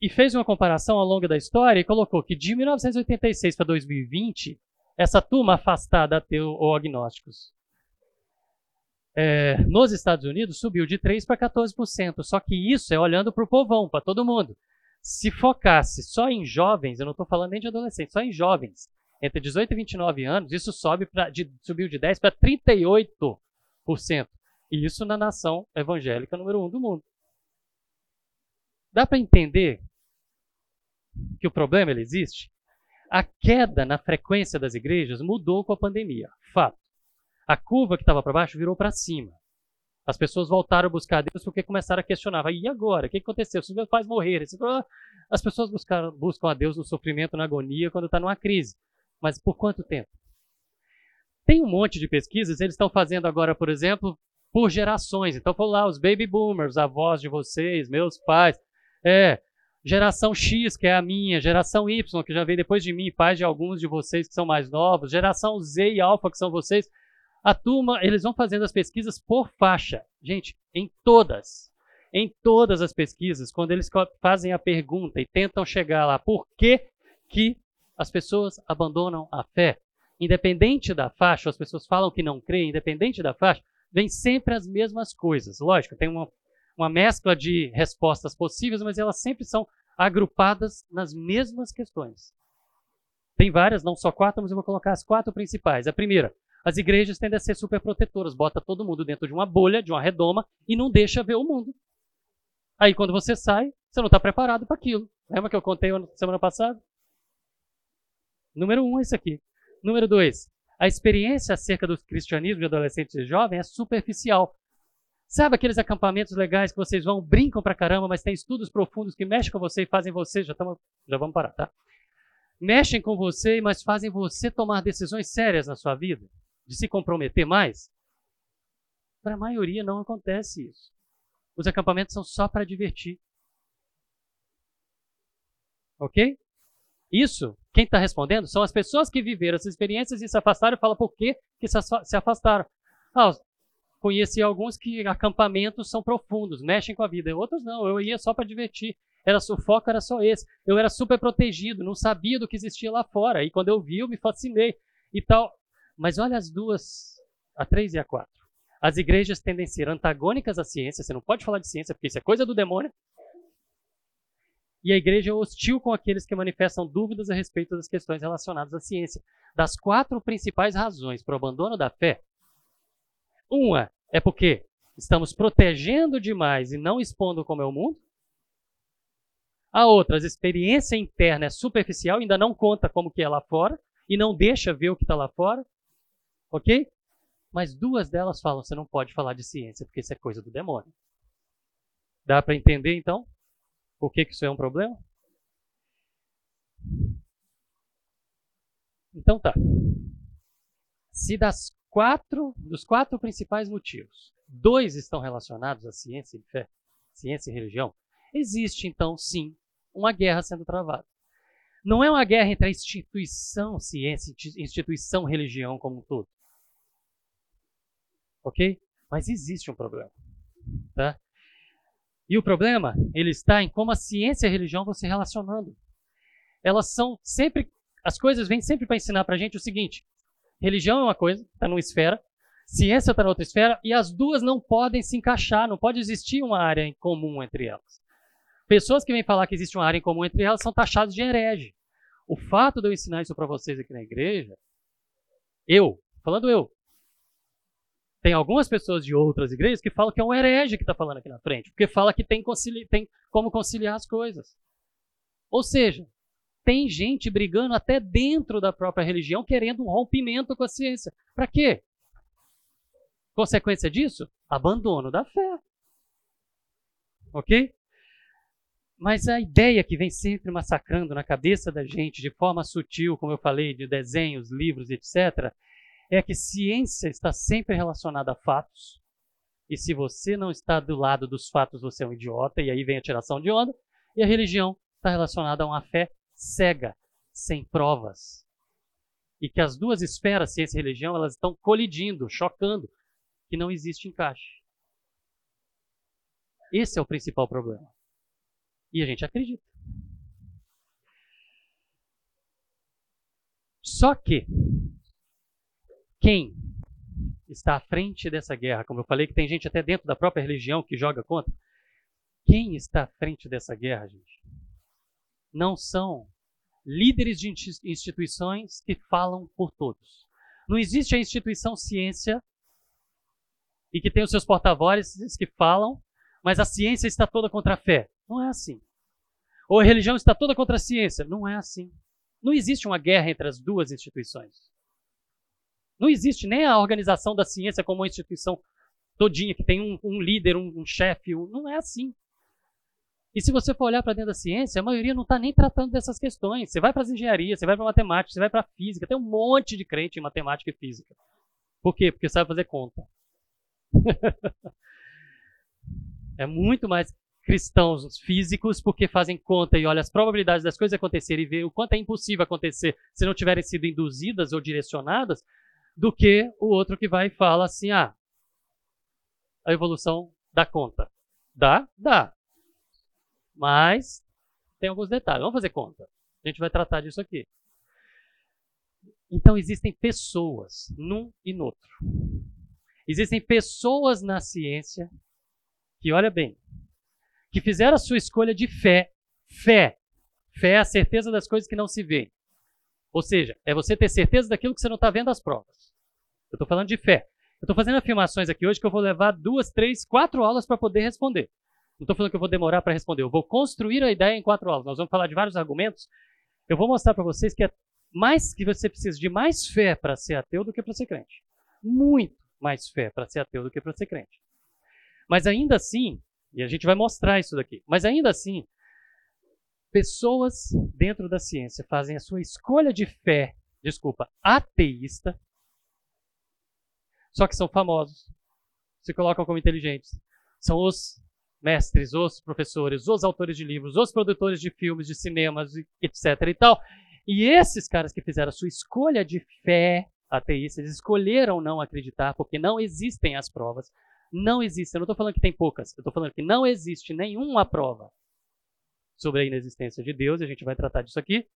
e fez uma comparação ao longo da história e colocou que de 1986 para 2020, essa turma afastada ateu ou agnósticos é, nos Estados Unidos subiu de 3% para 14%. Só que isso é olhando para o povão, para todo mundo. Se focasse só em jovens, eu não estou falando nem de adolescentes, só em jovens, entre 18 e 29 anos, isso sobe pra, de, subiu de 10% para 38%. E isso na nação evangélica número um do mundo. Dá para entender que o problema ele existe? A queda na frequência das igrejas mudou com a pandemia. Fato. A curva que estava para baixo virou para cima. As pessoas voltaram a buscar Deus porque começaram a questionar. E agora? O que aconteceu? Se meus pais morreram? As pessoas buscaram, buscam a Deus no sofrimento, na agonia, quando está numa crise. Mas por quanto tempo? Tem um monte de pesquisas, eles estão fazendo agora, por exemplo, por gerações. Então, vou lá, os baby boomers, avós de vocês, meus pais. É, geração X, que é a minha, geração Y, que já veio depois de mim, pais de alguns de vocês que são mais novos, geração Z e Alpha, que são vocês. A turma, eles vão fazendo as pesquisas por faixa. Gente, em todas, em todas as pesquisas, quando eles fazem a pergunta e tentam chegar lá, por que, que as pessoas abandonam a fé? Independente da faixa, as pessoas falam que não creem, independente da faixa, vem sempre as mesmas coisas. Lógico, tem uma, uma mescla de respostas possíveis, mas elas sempre são agrupadas nas mesmas questões. Tem várias, não só quatro, mas eu vou colocar as quatro principais. A primeira, as igrejas tendem a ser super protetoras, bota todo mundo dentro de uma bolha, de uma redoma e não deixa ver o mundo. Aí quando você sai, você não está preparado para aquilo. Lembra que eu contei semana passada? Número um, esse aqui. Número dois, a experiência acerca do cristianismo de adolescentes e jovens é superficial. Sabe aqueles acampamentos legais que vocês vão, brincam pra caramba, mas tem estudos profundos que mexem com você e fazem você, já, tamo, já vamos parar, tá? Mexem com você, mas fazem você tomar decisões sérias na sua vida? De se comprometer mais? Para a maioria não acontece isso. Os acampamentos são só para divertir. Ok? Isso, quem está respondendo, são as pessoas que viveram essas experiências e se afastaram e falam por que, que se afastaram. Ah, conheci alguns que acampamentos são profundos, mexem com a vida. Outros não, eu ia só para divertir. Era, o foco era só esse. Eu era super protegido, não sabia do que existia lá fora. E quando eu vi, eu me fascinei. E tal. Mas olha as duas, a três e a quatro. As igrejas tendem a ser antagônicas à ciência, você não pode falar de ciência porque isso é coisa do demônio. E a igreja é hostil com aqueles que manifestam dúvidas a respeito das questões relacionadas à ciência. Das quatro principais razões para o abandono da fé, uma é porque estamos protegendo demais e não expondo como é o mundo. A outra, a experiência interna é superficial, ainda não conta como que é lá fora e não deixa ver o que está lá fora. Ok? Mas duas delas falam: você não pode falar de ciência porque isso é coisa do demônio. Dá para entender então por que, que isso é um problema? Então tá. Se das quatro, dos quatro principais motivos, dois estão relacionados à ciência e fé, ciência e religião, existe então sim uma guerra sendo travada. Não é uma guerra entre a instituição ciência e instituição religião como um todo ok? Mas existe um problema, tá? E o problema, ele está em como a ciência e a religião vão se relacionando. Elas são sempre, as coisas vêm sempre para ensinar para a gente o seguinte: religião é uma coisa, está numa esfera, ciência está na outra esfera, e as duas não podem se encaixar, não pode existir uma área em comum entre elas. Pessoas que vêm falar que existe uma área em comum entre elas são taxadas de herege. O fato de eu ensinar isso para vocês aqui na igreja, eu, falando eu, tem algumas pessoas de outras igrejas que falam que é um herege que está falando aqui na frente, porque fala que tem, tem como conciliar as coisas. Ou seja, tem gente brigando até dentro da própria religião querendo um rompimento com a ciência. Para quê? Consequência disso? Abandono da fé. Ok? Mas a ideia que vem sempre massacrando na cabeça da gente de forma sutil, como eu falei, de desenhos, livros, etc., é que ciência está sempre relacionada a fatos. E se você não está do lado dos fatos, você é um idiota, e aí vem a tiração de onda. E a religião está relacionada a uma fé cega, sem provas. E que as duas esferas, ciência e religião, elas estão colidindo, chocando, que não existe encaixe. Esse é o principal problema. E a gente acredita. Só que quem está à frente dessa guerra, como eu falei que tem gente até dentro da própria religião que joga contra, quem está à frente dessa guerra, gente? Não são líderes de instituições que falam por todos. Não existe a instituição ciência e que tem os seus porta-vozes que falam, mas a ciência está toda contra a fé. Não é assim. Ou a religião está toda contra a ciência. Não é assim. Não existe uma guerra entre as duas instituições. Não existe nem a organização da ciência como uma instituição todinha, que tem um, um líder, um, um chefe. Um... Não é assim. E se você for olhar para dentro da ciência, a maioria não está nem tratando dessas questões. Você vai para as engenharias, você vai para matemática, você vai para física, tem um monte de crente em matemática e física. Por quê? Porque sabe fazer conta. é muito mais cristãos físicos porque fazem conta e olham as probabilidades das coisas acontecerem e vê o quanto é impossível acontecer se não tiverem sido induzidas ou direcionadas, do que o outro que vai e fala assim: ah, a evolução dá conta. Dá? Dá. Mas tem alguns detalhes. Vamos fazer conta. A gente vai tratar disso aqui. Então existem pessoas num e no outro. Existem pessoas na ciência que, olha bem, que fizeram a sua escolha de fé. Fé. Fé é a certeza das coisas que não se vê. Ou seja, é você ter certeza daquilo que você não está vendo as provas. Eu estou falando de fé. Eu estou fazendo afirmações aqui hoje que eu vou levar duas, três, quatro aulas para poder responder. Não estou falando que eu vou demorar para responder. Eu vou construir a ideia em quatro aulas. Nós vamos falar de vários argumentos. Eu vou mostrar para vocês que é mais que você precisa de mais fé para ser ateu do que para ser crente. Muito mais fé para ser ateu do que para ser crente. Mas ainda assim, e a gente vai mostrar isso daqui, mas ainda assim, pessoas dentro da ciência fazem a sua escolha de fé, desculpa, ateísta, só que são famosos, se colocam como inteligentes, são os mestres, os professores, os autores de livros, os produtores de filmes, de cinemas, etc. e tal. E esses caras que fizeram a sua escolha de fé ateísta, eles escolheram não acreditar porque não existem as provas. Não existe. Eu não estou falando que tem poucas. Eu estou falando que não existe nenhuma prova sobre a inexistência de Deus. E a gente vai tratar disso aqui.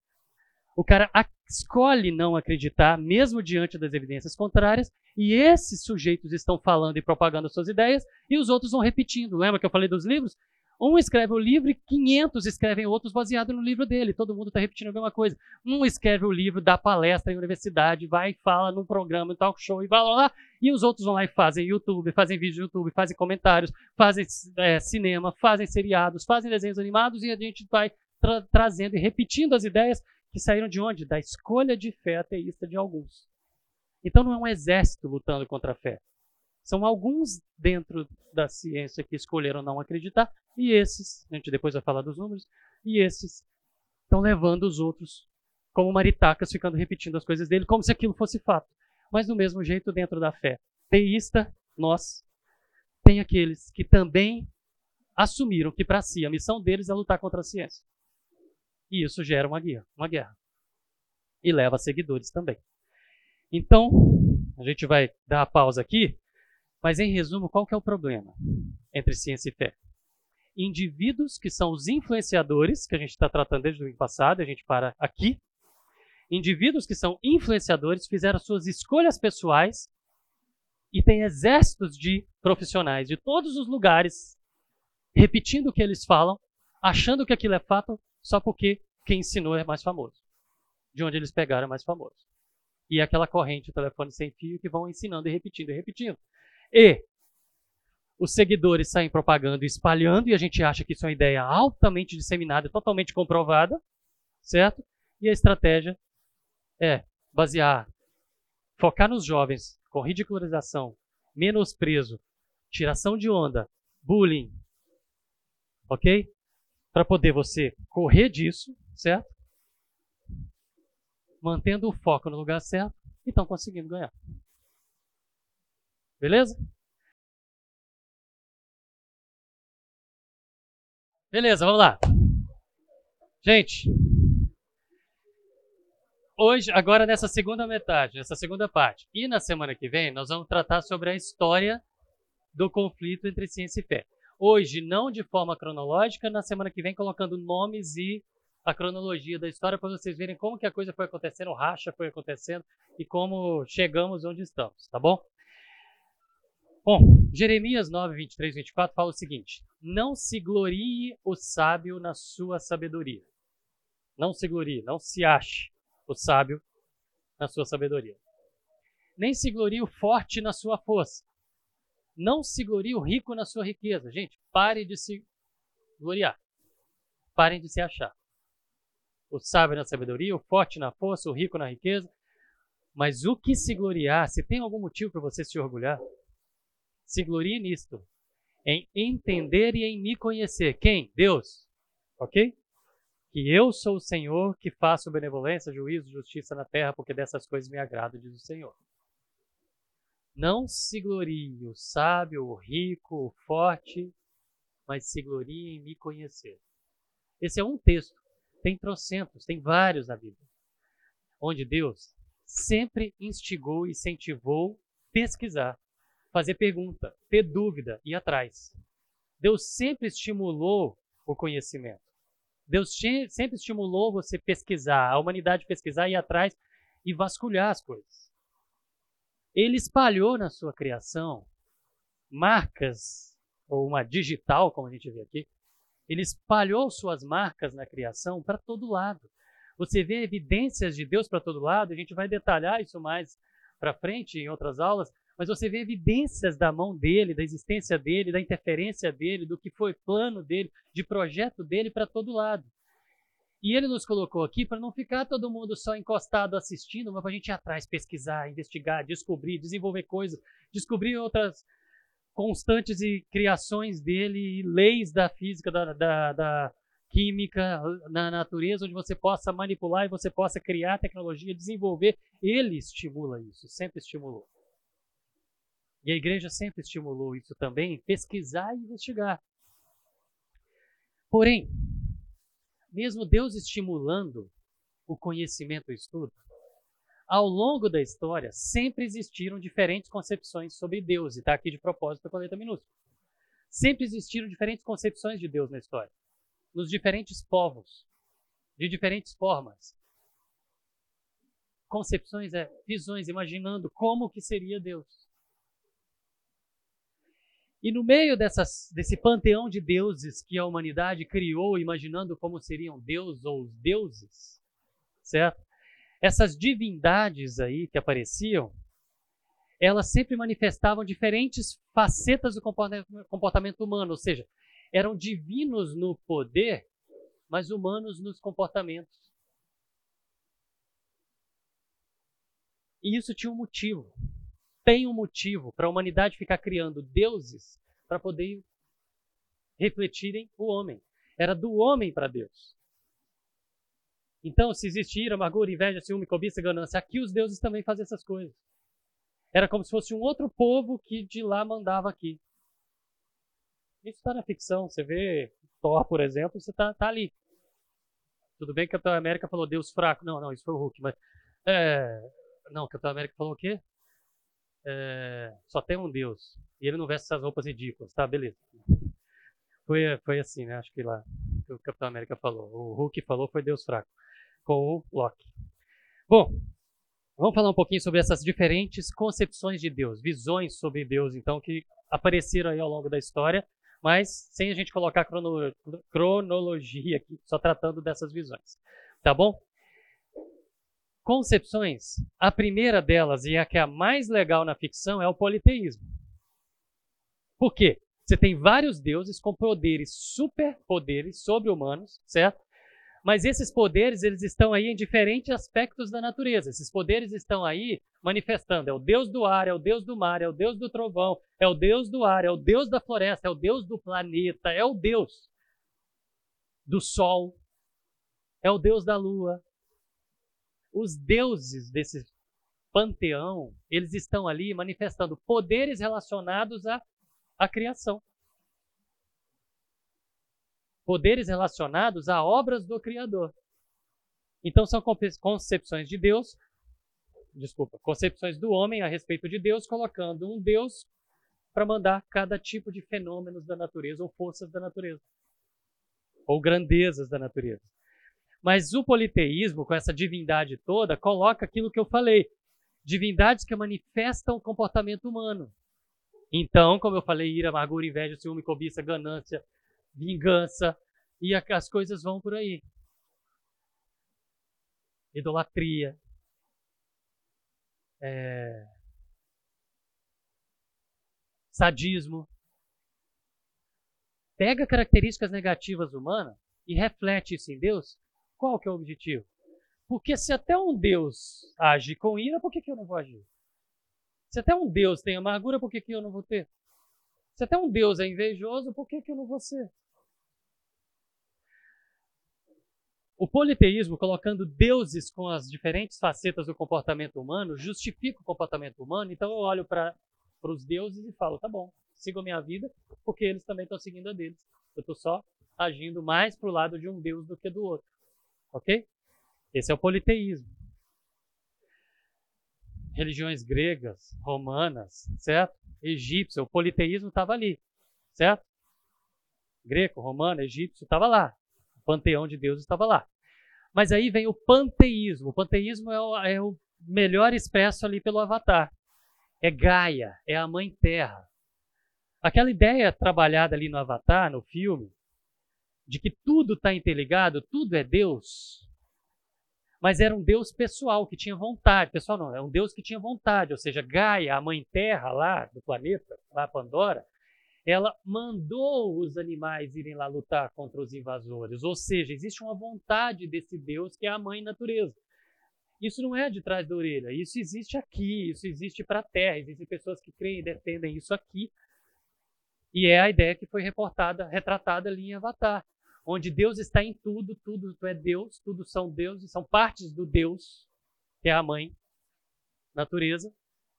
O cara escolhe não acreditar, mesmo diante das evidências contrárias, e esses sujeitos estão falando e propagando suas ideias, e os outros vão repetindo. Lembra que eu falei dos livros? Um escreve o livro e 500 escrevem outros baseado no livro dele. Todo mundo está repetindo a mesma coisa. Um escreve o livro, dá palestra em universidade, vai e fala num programa, em talk show e vai lá. E os outros vão lá e fazem YouTube, fazem vídeo no YouTube, fazem comentários, fazem é, cinema, fazem seriados, fazem desenhos animados e a gente vai tra trazendo e repetindo as ideias que saíram de onde? Da escolha de fé ateísta de alguns. Então não é um exército lutando contra a fé. São alguns dentro da ciência que escolheram não acreditar, e esses, a gente depois vai falar dos números, e esses estão levando os outros como maritacas, ficando repetindo as coisas dele, como se aquilo fosse fato. Mas do mesmo jeito, dentro da fé teísta, nós, tem aqueles que também assumiram que para si a missão deles é lutar contra a ciência. E isso gera uma guerra, uma guerra. E leva seguidores também. Então, a gente vai dar a pausa aqui, mas em resumo, qual que é o problema entre ciência e fé? Indivíduos que são os influenciadores, que a gente está tratando desde o ano passado, a gente para aqui. Indivíduos que são influenciadores fizeram suas escolhas pessoais e tem exércitos de profissionais de todos os lugares repetindo o que eles falam, achando que aquilo é fato, só porque quem ensinou é mais famoso. De onde eles pegaram é mais famoso. E é aquela corrente, o telefone sem fio, que vão ensinando e repetindo e repetindo. E os seguidores saem propagando e espalhando, e a gente acha que isso é uma ideia altamente disseminada, totalmente comprovada, certo? E a estratégia é basear, focar nos jovens com ridicularização, menosprezo, tiração de onda, bullying, ok? para poder você correr disso, certo? Mantendo o foco no lugar certo e estão conseguindo ganhar. Beleza? Beleza, vamos lá. Gente, hoje, agora nessa segunda metade, nessa segunda parte, e na semana que vem, nós vamos tratar sobre a história do conflito entre ciência e fé. hoje, não de forma cronológica, na semana que vem colocando nomes e a cronologia da história para vocês verem como que a coisa foi acontecendo, o racha foi acontecendo e como chegamos onde estamos, tá bom? Bom, Jeremias 9, 23, 24 fala o seguinte: Não se glorie o sábio na sua sabedoria. Não se glorie, não se ache o sábio na sua sabedoria. Nem se glorie o forte na sua força. Não se glorie o rico na sua riqueza. Gente, pare de se gloriar. Parem de se achar. O sábio na sabedoria, o forte na força, o rico na riqueza. Mas o que se gloriar, se tem algum motivo para você se orgulhar, se glorie nisto, em entender e em me conhecer. Quem? Deus. Ok? Que eu sou o Senhor que faço benevolência, juízo, justiça na terra, porque dessas coisas me agrado, diz o Senhor. Não se glorie o sábio, o rico, o forte, mas se glorie em me conhecer. Esse é um texto. Tem trocentos, tem vários na Bíblia. Onde Deus sempre instigou e incentivou pesquisar fazer pergunta, ter dúvida, ir atrás. Deus sempre estimulou o conhecimento. Deus sempre estimulou você pesquisar, a humanidade pesquisar, ir atrás e vasculhar as coisas. Ele espalhou na sua criação marcas, ou uma digital, como a gente vê aqui. Ele espalhou suas marcas na criação para todo lado. Você vê evidências de Deus para todo lado, a gente vai detalhar isso mais para frente em outras aulas, mas você vê evidências da mão dele, da existência dele, da interferência dele, do que foi plano dele, de projeto dele para todo lado. E ele nos colocou aqui para não ficar todo mundo só encostado assistindo, mas para a gente ir atrás, pesquisar, investigar, descobrir, desenvolver coisas, descobrir outras constantes e criações dele, leis da física, da, da, da química, na natureza, onde você possa manipular e você possa criar tecnologia, desenvolver. Ele estimula isso, sempre estimulou. E a igreja sempre estimulou isso também, pesquisar e investigar. Porém, mesmo Deus estimulando o conhecimento e o estudo, ao longo da história sempre existiram diferentes concepções sobre Deus, e está aqui de propósito com a letra minúscula. Sempre existiram diferentes concepções de Deus na história, nos diferentes povos, de diferentes formas. Concepções é visões, imaginando como que seria Deus. E no meio dessas, desse panteão de deuses que a humanidade criou, imaginando como seriam Deus ou os deuses, certo? Essas divindades aí que apareciam, elas sempre manifestavam diferentes facetas do comportamento humano, ou seja, eram divinos no poder, mas humanos nos comportamentos. E isso tinha um motivo tem um motivo para a humanidade ficar criando deuses para poder refletirem o homem. Era do homem para Deus. Então, se existe ira, amargura, inveja, ciúme, cobiça, ganância, aqui os deuses também fazem essas coisas. Era como se fosse um outro povo que de lá mandava aqui. Isso está na ficção. Você vê Thor, por exemplo, você está tá ali. Tudo bem que a Capitão América falou Deus fraco. Não, não, isso foi o Hulk. Mas, é... Não, a Capitão América falou o quê? É, só tem um Deus. E ele não veste essas roupas ridículas, tá? Beleza. Foi, foi assim, né? Acho que lá que o Capitão América falou. O Hulk falou foi Deus fraco. Com o Loki. Bom, vamos falar um pouquinho sobre essas diferentes concepções de Deus, visões sobre Deus, então, que apareceram aí ao longo da história, mas sem a gente colocar cronologia aqui, só tratando dessas visões. Tá bom? Concepções. A primeira delas, e a que é a mais legal na ficção, é o politeísmo. Por quê? Você tem vários deuses com poderes, superpoderes sobre-humanos, certo? Mas esses poderes, eles estão aí em diferentes aspectos da natureza. Esses poderes estão aí manifestando. É o Deus do ar, é o Deus do mar, é o Deus do trovão, é o Deus do ar, é o Deus da floresta, é o Deus do planeta, é o Deus do sol, é o Deus da lua, os deuses desse panteão, eles estão ali manifestando poderes relacionados à, à criação. Poderes relacionados a obras do Criador. Então são concepções de Deus, desculpa, concepções do homem a respeito de Deus, colocando um Deus para mandar cada tipo de fenômenos da natureza ou forças da natureza ou grandezas da natureza. Mas o politeísmo, com essa divindade toda, coloca aquilo que eu falei: divindades que manifestam o comportamento humano. Então, como eu falei, ira, amargura, inveja, ciúme, cobiça, ganância, vingança, e as coisas vão por aí. Idolatria. É... Sadismo. Pega características negativas humanas e reflete isso em Deus. Qual que é o objetivo? Porque se até um Deus age com ira, por que, que eu não vou agir? Se até um Deus tem amargura, por que, que eu não vou ter? Se até um Deus é invejoso, por que, que eu não vou ser? O politeísmo, colocando deuses com as diferentes facetas do comportamento humano, justifica o comportamento humano. Então eu olho para os deuses e falo: tá bom, sigam minha vida, porque eles também estão seguindo a deles. Eu estou só agindo mais para o lado de um deus do que do outro. Ok? Esse é o politeísmo. Religiões gregas, romanas, certo? Egípcio, o politeísmo estava ali, certo? Greco, romano, egípcio, estava lá. O panteão de deuses estava lá. Mas aí vem o panteísmo. O panteísmo é o, é o melhor expresso ali pelo Avatar. É Gaia, é a Mãe Terra. Aquela ideia trabalhada ali no Avatar, no filme, de que tudo está interligado, tudo é Deus, mas era um Deus pessoal, que tinha vontade. Pessoal não, é um Deus que tinha vontade, ou seja, Gaia, a mãe terra lá do planeta, lá Pandora, ela mandou os animais irem lá lutar contra os invasores. Ou seja, existe uma vontade desse Deus que é a mãe natureza. Isso não é de trás da orelha, isso existe aqui, isso existe para a Terra, existem pessoas que creem e defendem isso aqui. E é a ideia que foi reportada, retratada ali em Avatar onde Deus está em tudo, tudo é Deus, tudo são deuses, são partes do Deus, que é a mãe, natureza,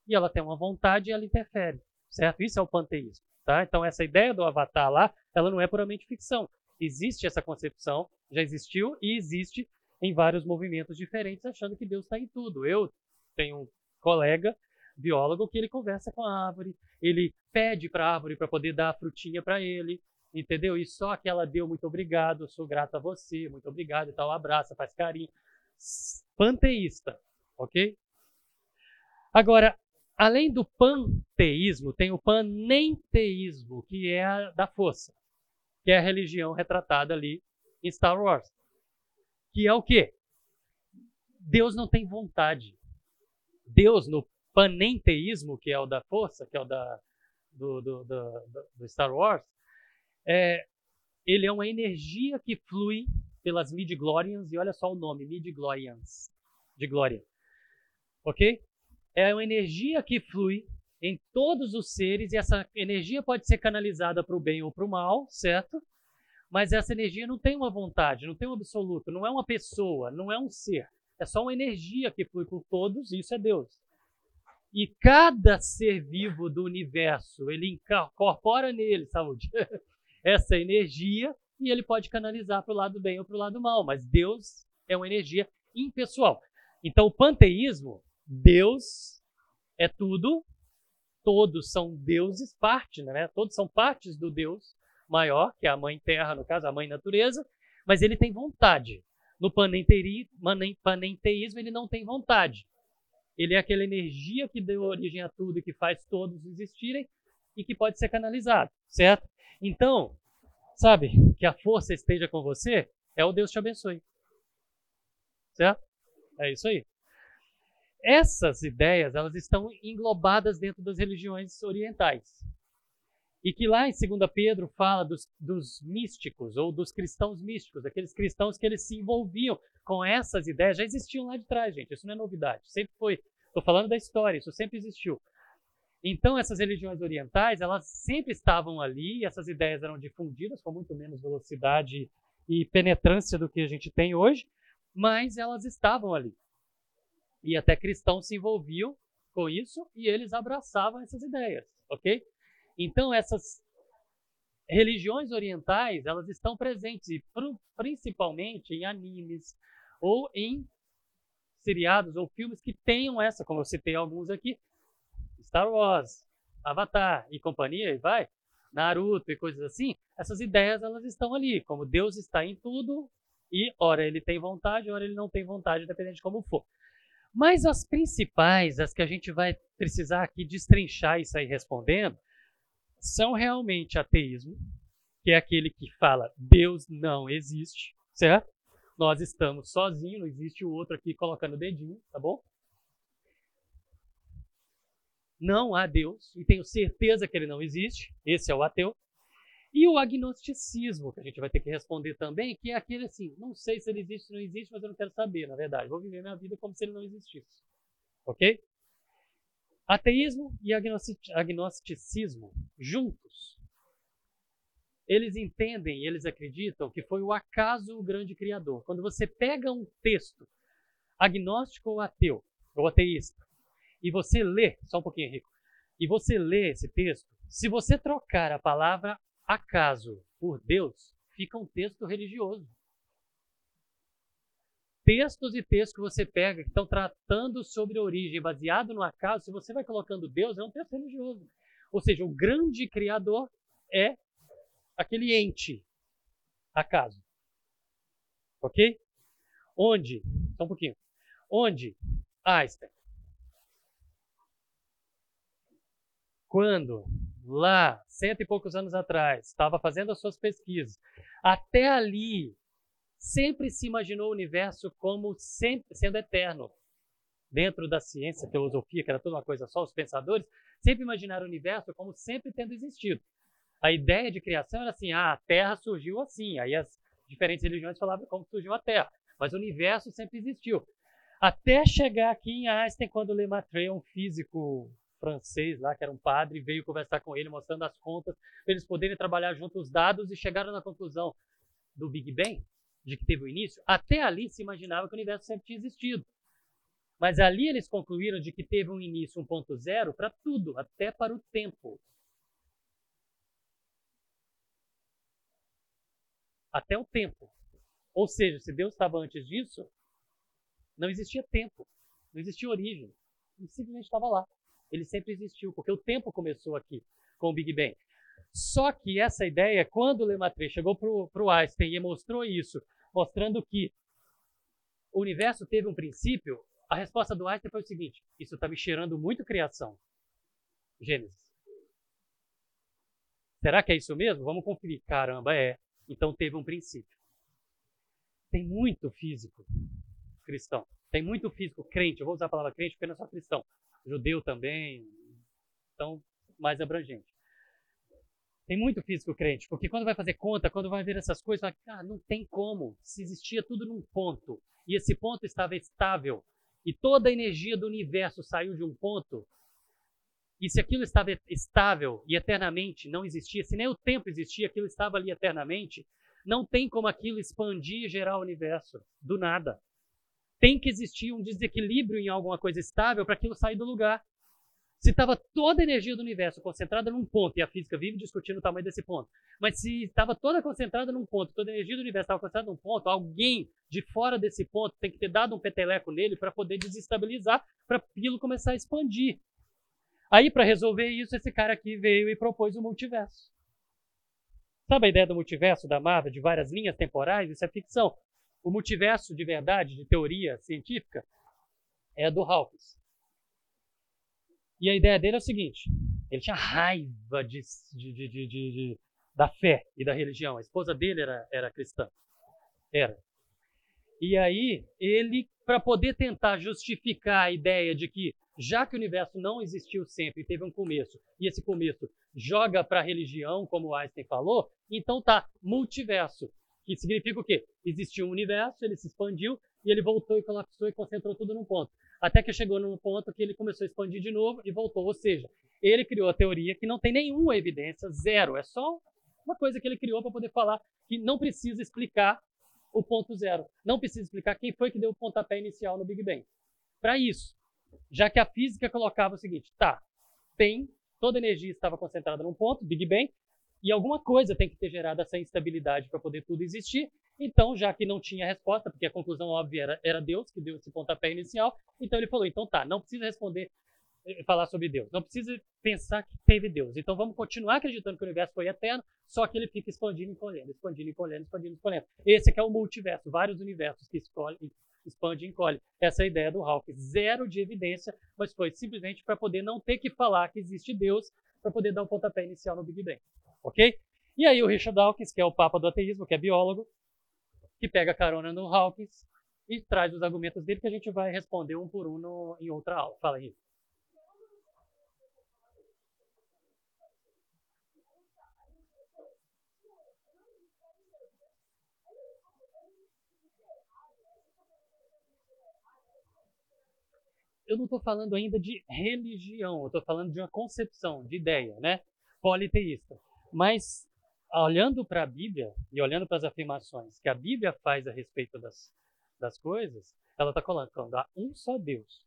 e ela tem uma vontade e ela interfere, certo? Isso é o panteísmo, tá? Então essa ideia do avatar lá, ela não é puramente ficção. Existe essa concepção, já existiu e existe em vários movimentos diferentes, achando que Deus está em tudo. Eu tenho um colega biólogo que ele conversa com a árvore, ele pede para a árvore para poder dar a frutinha para ele, entendeu? E só que ela deu muito obrigado, sou grato a você, muito obrigado e tal, abraça, faz carinho. Panteísta, ok? Agora, além do panteísmo, tem o panenteísmo, que é a da força, que é a religião retratada ali em Star Wars. Que é o quê? Deus não tem vontade. Deus, no panenteísmo, que é o da força, que é o da, do, do, do, do Star Wars, é, ele é uma energia que flui pelas midi-glorians, e olha só o nome, midi-glorians, de glória. Ok? É uma energia que flui em todos os seres, e essa energia pode ser canalizada para o bem ou para o mal, certo? Mas essa energia não tem uma vontade, não tem um absoluto, não é uma pessoa, não é um ser. É só uma energia que flui por todos, e isso é Deus. E cada ser vivo do universo, ele incorpora nele, saúde, essa energia e ele pode canalizar para o lado bem ou para o lado mal, mas Deus é uma energia impessoal. Então, o panteísmo, Deus é tudo, todos são deuses, parte, né? Todos são partes do Deus maior, que é a mãe terra, no caso, a mãe natureza, mas ele tem vontade. No panenteísmo, ele não tem vontade. Ele é aquela energia que deu origem a tudo e que faz todos existirem e que pode ser canalizado, certo? Então, sabe, que a força esteja com você é o Deus te abençoe. Certo? É isso aí. Essas ideias, elas estão englobadas dentro das religiões orientais. E que lá em 2 Pedro fala dos, dos místicos, ou dos cristãos místicos, aqueles cristãos que eles se envolviam com essas ideias, já existiam lá de trás, gente, isso não é novidade, sempre foi. Estou falando da história, isso sempre existiu. Então, essas religiões orientais, elas sempre estavam ali, essas ideias eram difundidas com muito menos velocidade e penetrância do que a gente tem hoje, mas elas estavam ali. E até cristãos se envolviam com isso e eles abraçavam essas ideias, ok? Então, essas religiões orientais, elas estão presentes, principalmente em animes ou em seriados ou filmes que tenham essa, como eu citei alguns aqui, Star Wars, Avatar e companhia, e vai, Naruto e coisas assim, essas ideias elas estão ali, como Deus está em tudo e ora ele tem vontade, ora ele não tem vontade, dependendo de como for. Mas as principais, as que a gente vai precisar aqui destrinchar e sair respondendo, são realmente ateísmo, que é aquele que fala Deus não existe, certo? Nós estamos sozinhos, não existe o outro aqui colocando o dedinho, tá bom? Não há Deus, e tenho certeza que ele não existe, esse é o ateu. E o agnosticismo, que a gente vai ter que responder também, que é aquele assim, não sei se ele existe ou não existe, mas eu não quero saber, na verdade. Vou viver minha vida como se ele não existisse. Ok? Ateísmo e agnosticismo juntos. Eles entendem, eles acreditam que foi o acaso o grande criador. Quando você pega um texto agnóstico ou ateu, ou ateísta, e você lê, só um pouquinho, Henrico, e você lê esse texto, se você trocar a palavra acaso por Deus, fica um texto religioso. Textos e textos que você pega que estão tratando sobre origem, baseado no acaso, se você vai colocando Deus, é um texto religioso. Ou seja, o grande criador é aquele ente, acaso. Ok? Onde, só um pouquinho, onde Einstein, quando lá, cento e poucos anos atrás, estava fazendo as suas pesquisas, até ali, sempre se imaginou o universo como sempre sendo eterno. Dentro da ciência, teosofia, que era toda uma coisa só, os pensadores sempre imaginaram o universo como sempre tendo existido. A ideia de criação era assim: ah, a Terra surgiu assim. Aí as diferentes religiões falavam como surgiu a Terra. Mas o universo sempre existiu. Até chegar aqui em Einstein, quando Lemaitre, um físico francês lá, que era um padre, veio conversar com ele, mostrando as contas, para eles poderem trabalhar junto os dados e chegaram na conclusão do Big Bang, de que teve o início. Até ali se imaginava que o universo sempre tinha existido. Mas ali eles concluíram de que teve um início 1.0 para tudo, até para o tempo. Até o tempo. Ou seja, se Deus estava antes disso, não existia tempo, não existia origem. Ele simplesmente estava lá. Ele sempre existiu, porque o tempo começou aqui com o Big Bang. Só que essa ideia, quando Lemaitre chegou para o Einstein e mostrou isso, mostrando que o universo teve um princípio, a resposta do Einstein foi o seguinte: isso está me cheirando muito criação. Gênesis. Será que é isso mesmo? Vamos conferir. Caramba, é. Então teve um princípio. Tem muito físico cristão. Tem muito físico crente. Eu vou usar a palavra crente porque não é só cristão judeu também, então mais abrangente. Tem muito físico crente, porque quando vai fazer conta, quando vai ver essas coisas, vai, ah, não tem como. Se existia tudo num ponto, e esse ponto estava estável, e toda a energia do universo saiu de um ponto, e se aquilo estava estável e eternamente não existia, se nem o tempo existia, aquilo estava ali eternamente, não tem como aquilo expandir e gerar o universo do nada tem que existir um desequilíbrio em alguma coisa estável para aquilo sair do lugar. Se estava toda a energia do universo concentrada num ponto, e a física vive discutindo o tamanho desse ponto, mas se estava toda concentrada num ponto, toda a energia do universo estava concentrada num ponto, alguém de fora desse ponto tem que ter dado um peteleco nele para poder desestabilizar, para aquilo começar a expandir. Aí, para resolver isso, esse cara aqui veio e propôs o multiverso. Sabe a ideia do multiverso da Marvel, de várias linhas temporais? Isso é ficção. O multiverso de verdade, de teoria científica, é do Hawkins. E a ideia dele é o seguinte: ele tinha raiva de, de, de, da fé e da religião. A esposa dele era, era cristã. Era. E aí, ele, para poder tentar justificar a ideia de que, já que o universo não existiu sempre, teve um começo, e esse começo joga para a religião, como Einstein falou, então tá, multiverso. Que significa o quê? Existiu um universo, ele se expandiu e ele voltou e colapsou e concentrou tudo num ponto. Até que chegou num ponto que ele começou a expandir de novo e voltou. Ou seja, ele criou a teoria que não tem nenhuma evidência, zero. É só uma coisa que ele criou para poder falar que não precisa explicar o ponto zero. Não precisa explicar quem foi que deu o pontapé inicial no Big Bang. Para isso, já que a física colocava o seguinte, tá, tem, toda energia estava concentrada num ponto, Big Bang, e alguma coisa tem que ter gerado essa instabilidade para poder tudo existir. Então, já que não tinha resposta, porque a conclusão óbvia era, era Deus que deu esse pontapé inicial, então ele falou: então tá, não precisa responder eh, falar sobre Deus. Não precisa pensar que teve Deus. Então vamos continuar acreditando que o universo foi eterno, só que ele fica expandindo e encolhendo, expandindo e encolhendo, expandindo e encolhendo. Esse é o multiverso, vários universos que escolhe, expande e encolhe. Essa é a ideia do Hawking. Zero de evidência, mas foi simplesmente para poder não ter que falar que existe Deus, para poder dar o um pontapé inicial no Big Bang. Ok? E aí o Richard Dawkins, que é o papa do ateísmo, que é biólogo, que pega carona no Hawkins e traz os argumentos dele que a gente vai responder um por um no, em outra aula. Fala aí. eu não estou falando ainda de religião, eu estou falando de uma concepção, de ideia, né? Politeísta. Mas, olhando para a Bíblia e olhando para as afirmações que a Bíblia faz a respeito das, das coisas, ela está colocando a um só Deus.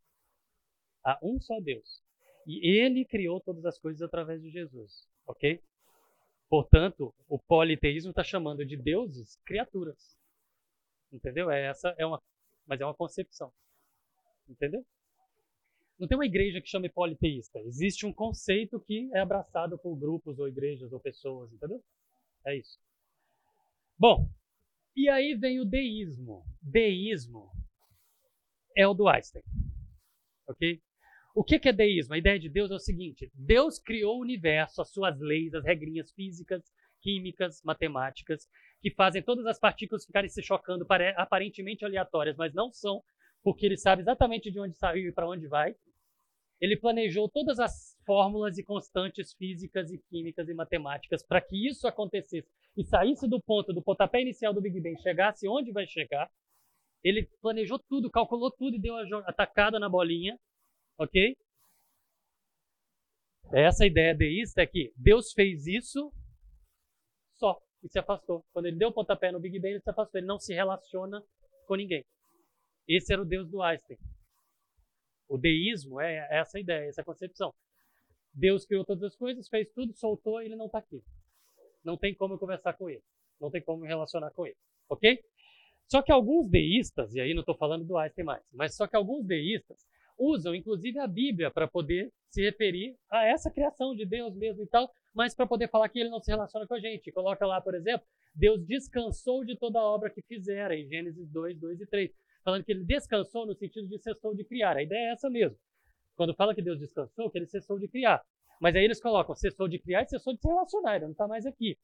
A um só Deus. E ele criou todas as coisas através de Jesus, ok? Portanto, o politeísmo está chamando de deuses criaturas. Entendeu? É essa é uma, mas é uma concepção. Entendeu? Não tem uma igreja que chame politeísta. Existe um conceito que é abraçado por grupos ou igrejas ou pessoas, entendeu? É isso. Bom, e aí vem o deísmo. Deísmo é o do Einstein. Ok? O que é deísmo? A ideia de Deus é o seguinte: Deus criou o universo, as suas leis, as regrinhas físicas, químicas, matemáticas, que fazem todas as partículas ficarem se chocando, aparentemente aleatórias, mas não são, porque ele sabe exatamente de onde saiu e para onde vai. Ele planejou todas as fórmulas e constantes físicas e químicas e matemáticas para que isso acontecesse e saísse do ponto do pontapé inicial do Big Bang, chegasse onde vai chegar. Ele planejou tudo, calculou tudo e deu a atacada na bolinha, ok? Essa ideia deísta é que Deus fez isso só e se afastou. Quando ele deu o pontapé no Big Bang, ele se afastou. Ele não se relaciona com ninguém. Esse era o Deus do Einstein. O deísmo é essa ideia, essa concepção. Deus criou todas as coisas, fez tudo, soltou ele não está aqui. Não tem como conversar com ele. Não tem como me relacionar com ele. Ok? Só que alguns deístas, e aí não estou falando do Einstein mais, mas só que alguns deístas usam inclusive a Bíblia para poder se referir a essa criação de Deus mesmo e tal, mas para poder falar que ele não se relaciona com a gente. Coloca lá, por exemplo, Deus descansou de toda a obra que fizera, em Gênesis 2, 2 e 3 falando que ele descansou no sentido de cessou de criar. A ideia é essa mesmo. Quando fala que Deus descansou, que ele cessou de criar. Mas aí eles colocam cessou de criar e cessou de se relacionar, ele não está mais aqui.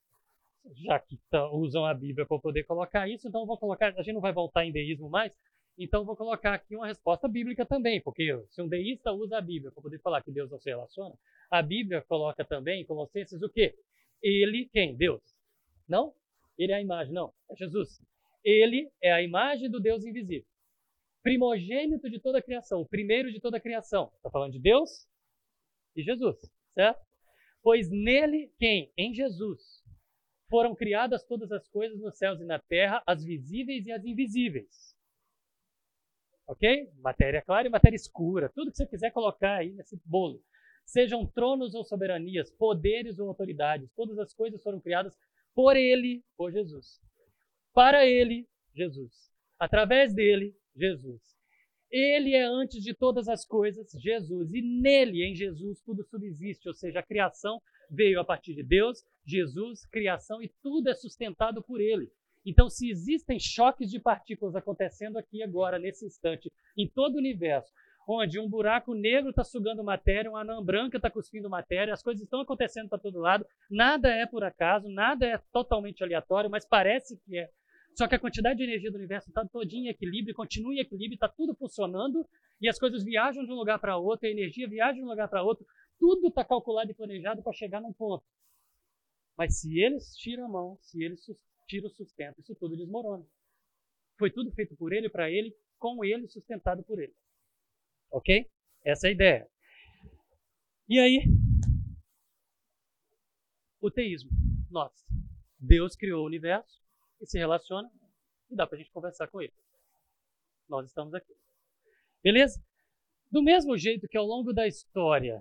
Já que tá, usam a Bíblia para poder colocar isso, então vou colocar, a gente não vai voltar em deísmo mais, então vou colocar aqui uma resposta bíblica também, porque se um deísta usa a Bíblia para poder falar que Deus não se relaciona, a Bíblia coloca também em Colossenses o quê? Ele, quem? Deus. Não? Ele é a imagem, não. É Jesus. Ele é a imagem do Deus invisível. Primogênito de toda a criação, primeiro de toda a criação. Está falando de Deus e Jesus, certo? Pois nele, quem? Em Jesus. Foram criadas todas as coisas nos céus e na terra, as visíveis e as invisíveis. Ok? Matéria clara e matéria escura. Tudo que você quiser colocar aí nesse bolo. Sejam tronos ou soberanias, poderes ou autoridades, todas as coisas foram criadas por ele, por Jesus para ele, Jesus. Através dele, Jesus. Ele é antes de todas as coisas, Jesus. E nele, em Jesus, tudo subsiste, ou seja, a criação veio a partir de Deus, Jesus, criação, e tudo é sustentado por ele. Então, se existem choques de partículas acontecendo aqui agora, nesse instante, em todo o universo, onde um buraco negro está sugando matéria, uma anã branca está cuspindo matéria, as coisas estão acontecendo para todo lado, nada é por acaso, nada é totalmente aleatório, mas parece que é só que a quantidade de energia do universo está todinha em equilíbrio, continua em equilíbrio, está tudo funcionando e as coisas viajam de um lugar para outro, a energia viaja de um lugar para outro, tudo está calculado e planejado para chegar num ponto. Mas se eles tiram a mão, se eles tiram o sustento, isso tudo desmorona. Foi tudo feito por ele, para ele, com ele, sustentado por ele. Ok? Essa é a ideia. E aí, o teísmo. Nossa, Deus criou o universo, e se relaciona e dá para a gente conversar com ele. Nós estamos aqui. Beleza? Do mesmo jeito que ao longo da história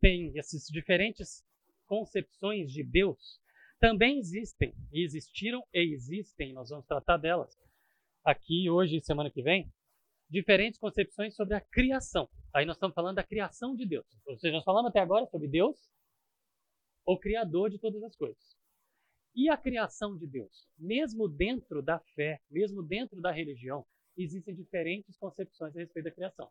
tem essas diferentes concepções de Deus, também existem, e existiram e existem, nós vamos tratar delas aqui hoje e semana que vem, diferentes concepções sobre a criação. Aí nós estamos falando da criação de Deus. Ou seja, nós falamos até agora sobre Deus, o Criador de todas as coisas. E a criação de Deus? Mesmo dentro da fé, mesmo dentro da religião, existem diferentes concepções a respeito da criação.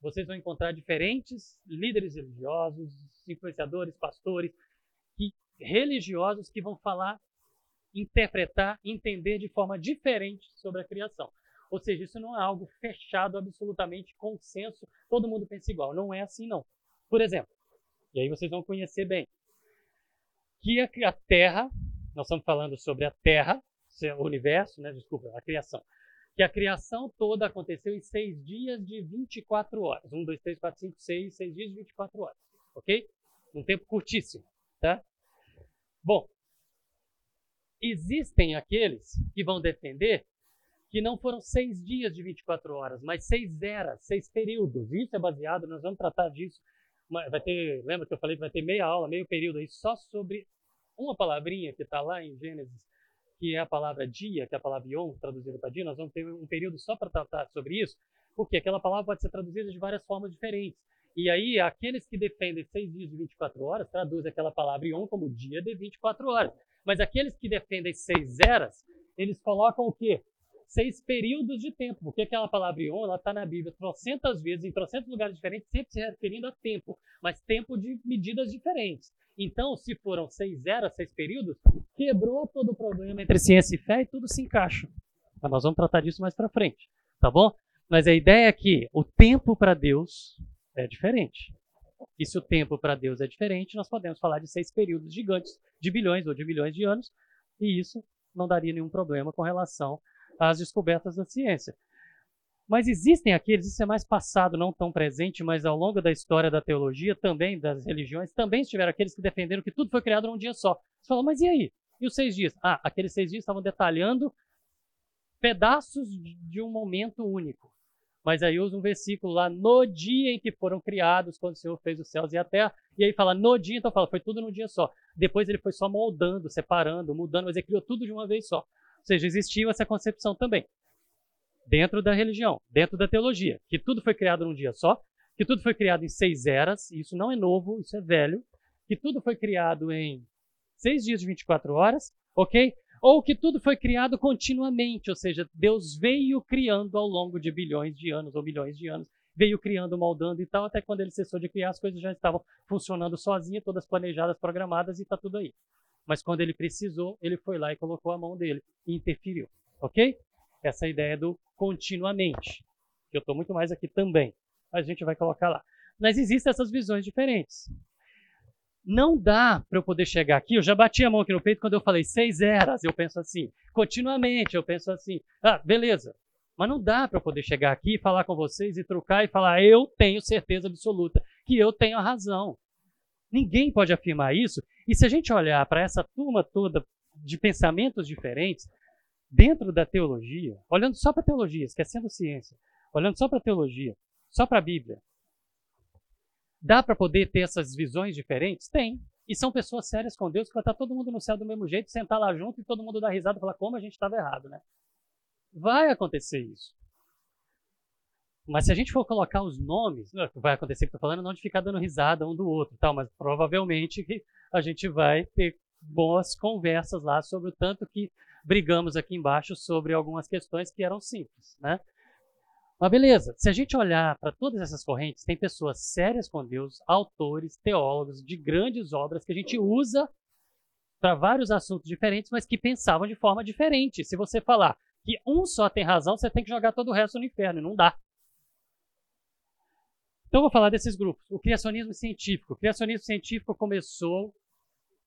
Vocês vão encontrar diferentes líderes religiosos, influenciadores, pastores, que, religiosos que vão falar, interpretar, entender de forma diferente sobre a criação. Ou seja, isso não é algo fechado, absolutamente consenso, todo mundo pensa igual. Não é assim, não. Por exemplo, e aí vocês vão conhecer bem, que a Terra, nós estamos falando sobre a Terra, o universo, né, desculpa, a criação, que a criação toda aconteceu em seis dias de 24 horas. Um, dois, três, quatro, cinco, seis, seis dias de 24 horas, ok? Um tempo curtíssimo, tá? Bom, existem aqueles que vão defender que não foram seis dias de 24 horas, mas seis eras, seis períodos. Isso é baseado, nós vamos tratar disso. Vai ter, lembra que eu falei que vai ter meia aula, meio período aí só sobre uma palavrinha que está lá em Gênesis, que é a palavra dia, que é a palavra yom, traduzida para dia. Nós vamos ter um período só para tratar sobre isso, porque aquela palavra pode ser traduzida de várias formas diferentes. E aí, aqueles que defendem seis dias de 24 horas, traduzem aquela palavra yom como dia de 24 horas. Mas aqueles que defendem seis eras, eles colocam o quê? Seis períodos de tempo, porque aquela palavra ion, está na Bíblia trocentas vezes, em trocentos lugares diferentes, sempre se referindo a tempo, mas tempo de medidas diferentes. Então, se foram seis eras, seis períodos, quebrou todo o problema entre ciência e fé e tudo se encaixa. Mas nós vamos tratar disso mais para frente, tá bom? Mas a ideia é que o tempo para Deus é diferente. E se o tempo para Deus é diferente, nós podemos falar de seis períodos gigantes, de bilhões ou de milhões de anos, e isso não daria nenhum problema com relação às descobertas da ciência. Mas existem aqueles, isso é mais passado, não tão presente, mas ao longo da história da teologia, também das religiões, também estiveram aqueles que defenderam que tudo foi criado num dia só. Você falou, mas e aí? E os seis dias? Ah, aqueles seis dias estavam detalhando pedaços de um momento único. Mas aí usa um versículo lá, no dia em que foram criados, quando o Senhor fez os céus e a terra, e aí fala, no dia, então fala, foi tudo num dia só. Depois ele foi só moldando, separando, mudando, mas ele criou tudo de uma vez só. Ou seja, existiu essa concepção também. Dentro da religião, dentro da teologia, que tudo foi criado num dia só, que tudo foi criado em seis eras, isso não é novo, isso é velho, que tudo foi criado em seis dias de 24 horas, ok? Ou que tudo foi criado continuamente, ou seja, Deus veio criando ao longo de bilhões de anos ou milhões de anos, veio criando, moldando e tal, até quando ele cessou de criar, as coisas já estavam funcionando sozinhas, todas planejadas, programadas e está tudo aí. Mas quando ele precisou, ele foi lá e colocou a mão dele e interferiu. Ok? Essa é ideia do continuamente. Que eu estou muito mais aqui também. A gente vai colocar lá. Mas existem essas visões diferentes. Não dá para eu poder chegar aqui. Eu já bati a mão aqui no peito quando eu falei seis eras. Eu penso assim. Continuamente, eu penso assim. Ah, beleza. Mas não dá para eu poder chegar aqui, falar com vocês e trocar e falar, eu tenho certeza absoluta que eu tenho a razão. Ninguém pode afirmar isso. E se a gente olhar para essa turma toda de pensamentos diferentes, dentro da teologia, olhando só para a teologia, esquecendo ciência, olhando só para a teologia, só para a Bíblia, dá para poder ter essas visões diferentes? Tem. E são pessoas sérias com Deus que vai estar todo mundo no céu do mesmo jeito, sentar lá junto e todo mundo dar risada e falar como a gente estava errado, né? Vai acontecer isso. Mas se a gente for colocar os nomes, vai acontecer que estou falando, não de ficar dando risada um do outro, tal, mas provavelmente a gente vai ter boas conversas lá sobre o tanto que brigamos aqui embaixo sobre algumas questões que eram simples, né? Mas beleza, se a gente olhar para todas essas correntes, tem pessoas sérias com Deus, autores, teólogos de grandes obras que a gente usa para vários assuntos diferentes, mas que pensavam de forma diferente. Se você falar que um só tem razão, você tem que jogar todo o resto no inferno, e não dá. Então, eu vou falar desses grupos. O criacionismo científico. O criacionismo científico começou,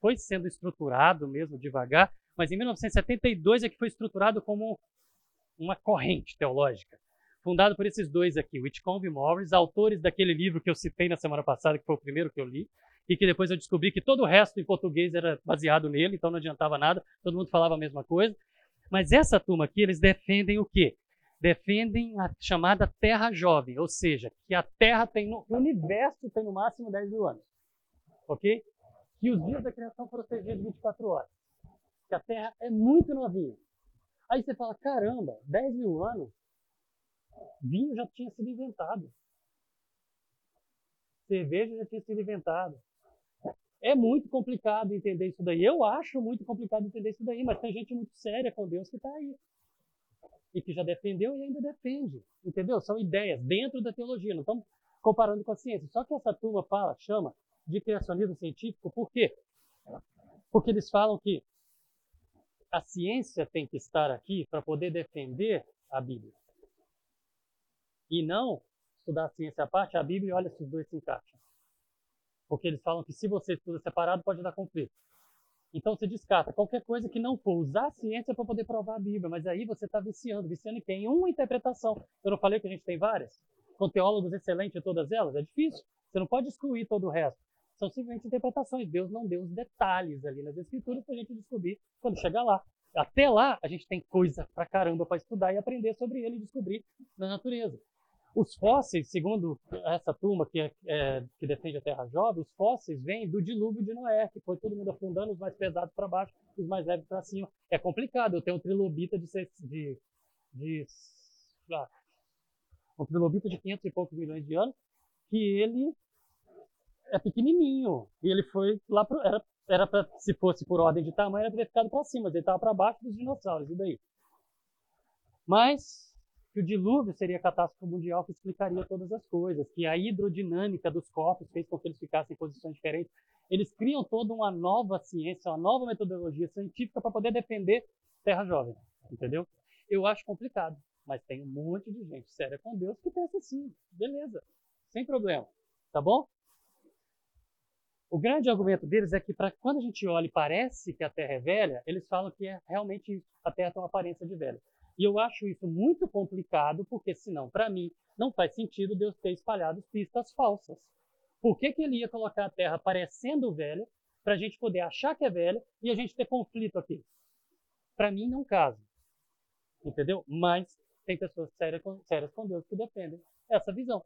foi sendo estruturado mesmo devagar, mas em 1972 é que foi estruturado como uma corrente teológica, fundado por esses dois aqui, Whitcomb e Morris, autores daquele livro que eu citei na semana passada, que foi o primeiro que eu li, e que depois eu descobri que todo o resto em português era baseado nele, então não adiantava nada, todo mundo falava a mesma coisa. Mas essa turma aqui, eles defendem o quê? defendem a chamada Terra Jovem, ou seja, que a Terra tem no o universo tem no máximo 10 mil anos, ok? Que os dias da criação foram protegidos 24 horas, que a Terra é muito novinha. Aí você fala, caramba, 10 mil anos? Vinho já tinha sido inventado. Cerveja já tinha sido inventado. É muito complicado entender isso daí. Eu acho muito complicado entender isso daí, mas tem gente muito séria com Deus que está aí. E que já defendeu e ainda defende. Entendeu? São ideias dentro da teologia. Não estamos comparando com a ciência. Só que essa turma fala, chama de criacionismo científico, por quê? Porque eles falam que a ciência tem que estar aqui para poder defender a Bíblia. E não estudar a ciência à parte, a Bíblia, olha se os dois se encaixam. Porque eles falam que se você estuda separado, pode dar conflito. Então você descarta qualquer coisa que não for usar a ciência para poder provar a Bíblia. Mas aí você está viciando, viciando em quem? Uma interpretação. Eu não falei que a gente tem várias? Com teólogos excelentes em todas elas? É difícil. Você não pode excluir todo o resto. São simplesmente interpretações. Deus não deu os detalhes ali nas escrituras para a gente descobrir quando chegar lá. Até lá, a gente tem coisa pra caramba para estudar e aprender sobre ele e descobrir na natureza. Os fósseis, segundo essa turma que, é, é, que defende a Terra Jovem, os fósseis vêm do dilúvio de Noé, que foi todo mundo afundando, os mais pesados para baixo, os mais leves para cima. É complicado. Eu tenho um trilobita de, de, de ah, um trilobita de 500 e poucos milhões de anos, que ele é pequenininho. E ele foi lá pro, era era se fosse por ordem de tamanho, era ter ficado para cima, mas ele estava para baixo dos dinossauros. E daí? Mas que o dilúvio seria a catástrofe mundial que explicaria todas as coisas, que a hidrodinâmica dos corpos fez com que eles ficassem em posições diferentes. Eles criam toda uma nova ciência, uma nova metodologia científica para poder defender Terra Jovem, entendeu? Eu acho complicado, mas tem um monte de gente séria com Deus que pensa assim, beleza, sem problema, tá bom? O grande argumento deles é que para quando a gente olha e parece que a Terra é velha, eles falam que é realmente a Terra tem uma aparência de velha. E eu acho isso muito complicado, porque senão, para mim, não faz sentido Deus ter espalhado pistas falsas. Por que, que ele ia colocar a Terra parecendo velha, para a gente poder achar que é velha e a gente ter conflito aqui? Para mim, não caso. Entendeu? Mas tem pessoas sérias sérias com Deus que defendem essa visão.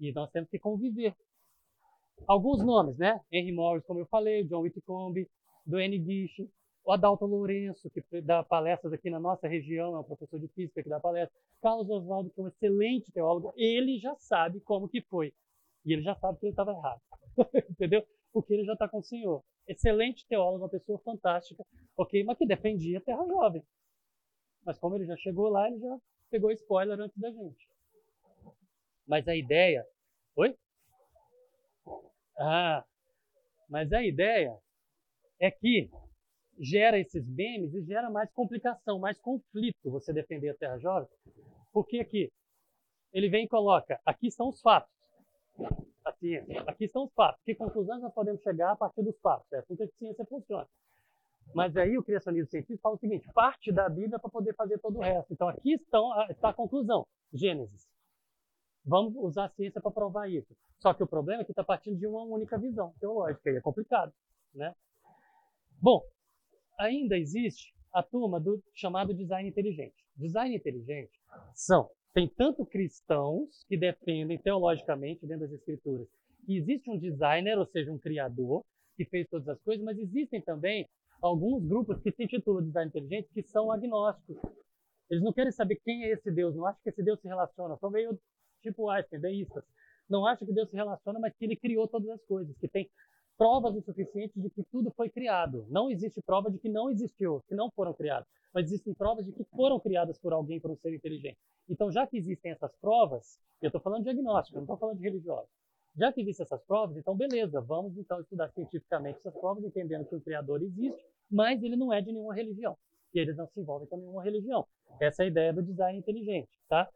E nós temos que conviver. Alguns nomes, né? Henry Morris, como eu falei, John Whitcomb, N. Gish, o Adalto Lourenço, que dá palestras aqui na nossa região, é um professor de física que dá palestra. Carlos Oswaldo, que é um excelente teólogo, ele já sabe como que foi. E ele já sabe que ele estava errado. Entendeu? Porque ele já está com o Senhor. Excelente teólogo, uma pessoa fantástica, ok? Mas que defendia a Terra Jovem. Mas como ele já chegou lá, ele já pegou spoiler antes da gente. Mas a ideia. Oi? Ah, mas a ideia é que gera esses memes e gera mais complicação, mais conflito você defender a Terra Jovem. Porque aqui, ele vem e coloca, aqui estão os fatos. A ciência. Aqui estão os fatos. Que conclusões nós podemos chegar a partir dos fatos? É assim que a ciência funciona. Mas aí o criacionismo científico fala o seguinte, parte da Bíblia para poder fazer todo o resto. Então aqui estão, está a conclusão. Gênesis. Vamos usar a ciência para provar isso. Só que o problema é que está partindo de uma única visão teológica e é complicado. Né? Bom, ainda existe a turma do chamado design inteligente. Design inteligente são, tem tanto cristãos que defendem teologicamente dentro das escrituras que existe um designer, ou seja, um criador, que fez todas as coisas, mas existem também alguns grupos que se intitulam design inteligente que são agnósticos. Eles não querem saber quem é esse Deus, não acham que esse Deus se relaciona, são meio tipo Einstein, deístas. Não acham que Deus se relaciona, mas que ele criou todas as coisas, que tem provas o suficiente de que tudo foi criado. Não existe prova de que não existiu, que não foram criados, mas existem provas de que foram criadas por alguém, por um ser inteligente. Então, já que existem essas provas, eu estou falando de diagnóstico, não estou falando de religioso. Já que existem essas provas, então beleza, vamos então estudar cientificamente essas provas, entendendo que o Criador existe, mas ele não é de nenhuma religião. E eles não se envolvem com nenhuma religião. Essa é a ideia do design inteligente, tá?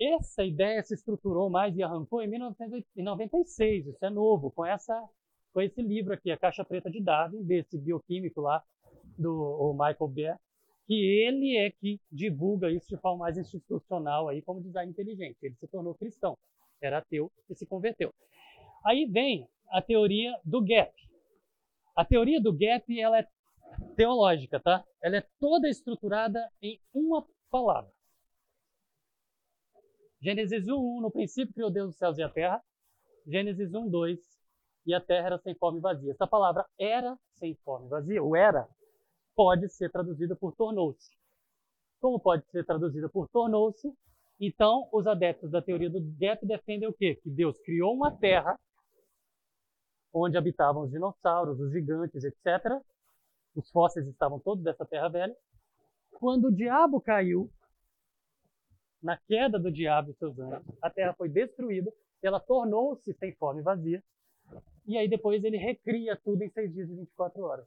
Essa ideia se estruturou mais e arrancou em 1996, isso é novo, com, essa, com esse livro aqui, A Caixa Preta de Darwin, desse bioquímico lá, do Michael Beer, que ele é que divulga isso de forma mais institucional aí como design inteligente. Ele se tornou cristão, era ateu e se converteu. Aí vem a teoria do gap. A teoria do gap ela é teológica, tá? Ela é toda estruturada em uma palavra. Gênesis 1, no princípio criou Deus os céus e a terra. Gênesis 1, 2, e a terra era sem forma e vazia. Essa palavra era sem forma e vazia, o era, pode ser traduzida por tornou-se. Como pode ser traduzida por tornou-se? Então, os adeptos da teoria do gap defendem o quê? Que Deus criou uma terra onde habitavam os dinossauros, os gigantes, etc. Os fósseis estavam todos dessa terra velha. Quando o diabo caiu, na queda do diabo e seus anjos, a terra foi destruída, ela tornou-se sem forma e vazia, e aí depois ele recria tudo em seis dias e 24 horas.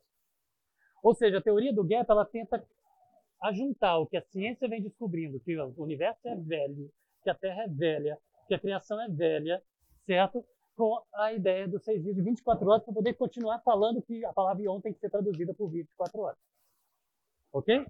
Ou seja, a teoria do gap ela tenta ajuntar o que a ciência vem descobrindo, que o universo é velho, que a Terra é velha, que a criação é velha, certo? Com a ideia dos seis dias de 24 horas para poder continuar falando que a palavra Ion tem que ser traduzida por 24 horas. Ok?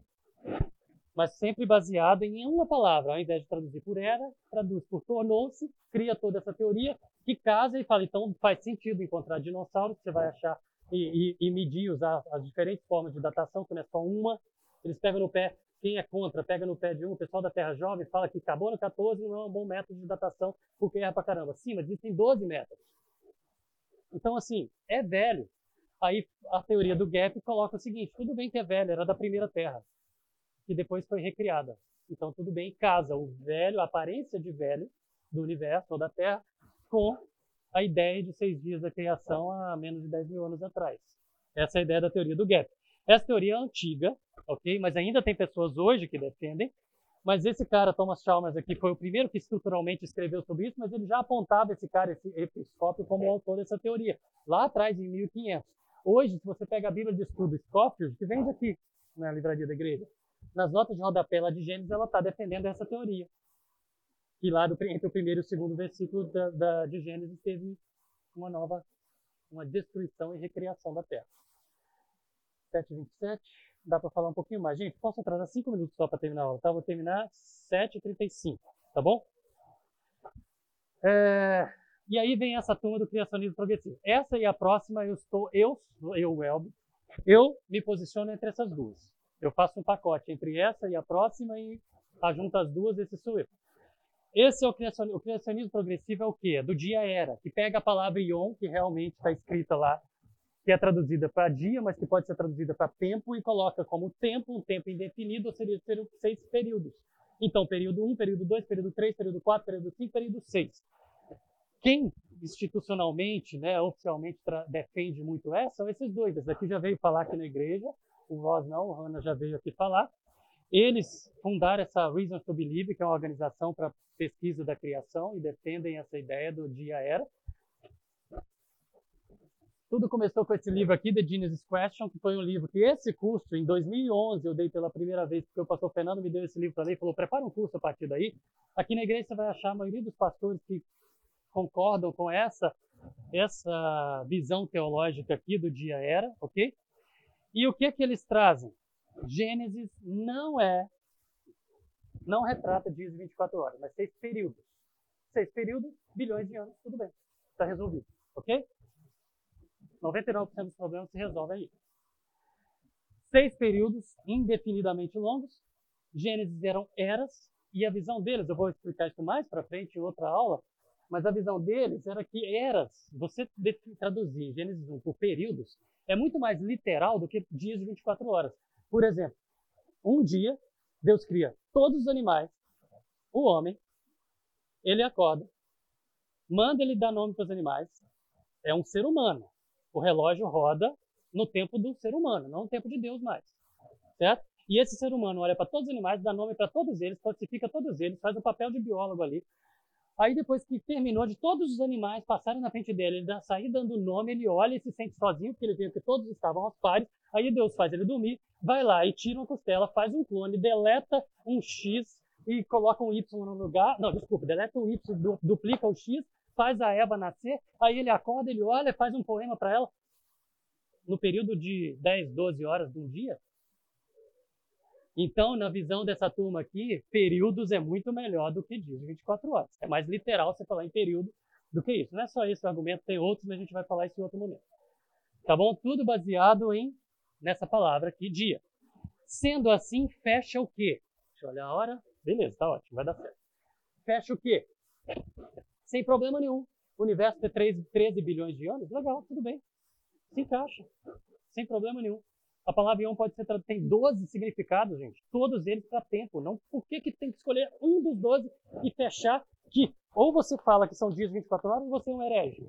Mas sempre baseado em uma palavra. Ao invés de traduzir por era, traduz por tornou-se, cria toda essa teoria que casa e fala, então faz sentido encontrar dinossauros, você vai achar e, e, e medir, usar as diferentes formas de datação, que não é só uma, eles pegam no pé, quem é contra, pega no pé de um, o pessoal da Terra Jovem fala que acabou no 14 não é um bom método de datação, porque erra pra caramba. Sim, mas existem 12 métodos. Então, assim, é velho. Aí a teoria do gap coloca o seguinte: tudo bem que é velho, era da primeira Terra, que depois foi recriada. Então, tudo bem, casa o velho, a aparência de velho do universo ou da Terra, com a ideia de seis dias da criação há menos de 10 mil anos atrás. Essa é a ideia da teoria do gap. Essa teoria é antiga, ok? Mas ainda tem pessoas hoje que defendem. Mas esse cara, Thomas Chalmers aqui, foi o primeiro que estruturalmente escreveu sobre isso, mas ele já apontava esse cara, esse episcópio, como autor dessa teoria, lá atrás, em 1500. Hoje, se você pega a Bíblia de Estudo Scofield, que vende aqui na livraria da igreja, nas notas de rodapé lá de Gênesis, ela está defendendo essa teoria. E lá do, entre o primeiro e o segundo versículo da, da, de Gênesis teve uma nova, uma destruição e recriação da terra. 7h27. Dá para falar um pouquinho mais. Gente, posso atrasar 5 minutos só para terminar a aula, tá? Vou terminar 7h35, tá bom? É... E aí vem essa turma do criacionismo progressivo. Essa e a próxima, eu estou, eu, eu, Elbe, eu me posiciono entre essas duas. Eu faço um pacote entre essa e a próxima e ajunto as duas, esse sou eu. Esse é o criacionismo. O criacionismo progressivo é o quê? É do dia era, que pega a palavra ion, que realmente está escrita lá que é traduzida para dia, mas que pode ser traduzida para tempo, e coloca como tempo um tempo indefinido, ou seria seis períodos. Então, período 1, período 2, período 3, período 4, período 5, período 6. Quem institucionalmente, né, oficialmente defende muito essa são esses dois. Esse daqui já veio falar aqui na igreja, o Ross não, o Hannah já veio aqui falar. Eles fundaram essa Reason to Believe, que é uma organização para pesquisa da criação, e defendem essa ideia do dia-era. Tudo começou com esse livro aqui, The Genesis Question, que foi um livro que esse curso, em 2011, eu dei pela primeira vez, porque o pastor Fernando me deu esse livro para ler e falou, prepara um curso a partir daí. Aqui na igreja você vai achar a maioria dos pastores que concordam com essa, essa visão teológica aqui do dia era, ok? E o que que eles trazem? Gênesis não é, não retrata dias de 24 horas, mas seis períodos. Seis períodos, bilhões de anos, tudo bem. Está resolvido, ok? 99% dos problemas se resolvem aí. Seis períodos indefinidamente longos. Gênesis eram eras, e a visão deles, eu vou explicar isso mais para frente em outra aula, mas a visão deles era que eras, você traduzir Gênesis 1 por períodos, é muito mais literal do que dias de 24 horas. Por exemplo, um dia, Deus cria todos os animais, o homem, ele acorda, manda ele dar nome para os animais, é um ser humano. O relógio roda no tempo do ser humano, não no tempo de Deus mais. Certo? E esse ser humano olha para todos os animais, dá nome para todos eles, classifica todos eles, faz o papel de biólogo ali. Aí depois que terminou de todos os animais passarem na frente dele, ele sair dando nome, ele olha e se sente sozinho, porque ele vê que todos estavam aos pares. Aí Deus faz ele dormir, vai lá e tira uma costela, faz um clone, deleta um X e coloca um Y no lugar. Não, desculpa, deleta um Y, duplica o X faz a Eva nascer, aí ele acorda, ele olha, faz um poema para ela. No período de 10, 12 horas de um dia. Então, na visão dessa turma aqui, períodos é muito melhor do que dias de 24 horas. É mais literal você falar em período do que isso. Não é só esse o argumento, tem outros, mas a gente vai falar isso em outro momento. Tá bom? Tudo baseado em nessa palavra aqui, dia. Sendo assim, fecha o quê? Deixa eu olhar a hora. Beleza, tá ótimo, vai dar certo. Fecha o quê? sem problema nenhum. O universo tem 13, 13 bilhões de anos, legal, tudo bem. Se encaixa, sem problema nenhum. A palavra ion pode ser tem 12 significados, gente. Todos eles para tempo. Não por que, que tem que escolher um dos 12 e fechar que ou você fala que são dias de 24 horas ou você é um herege.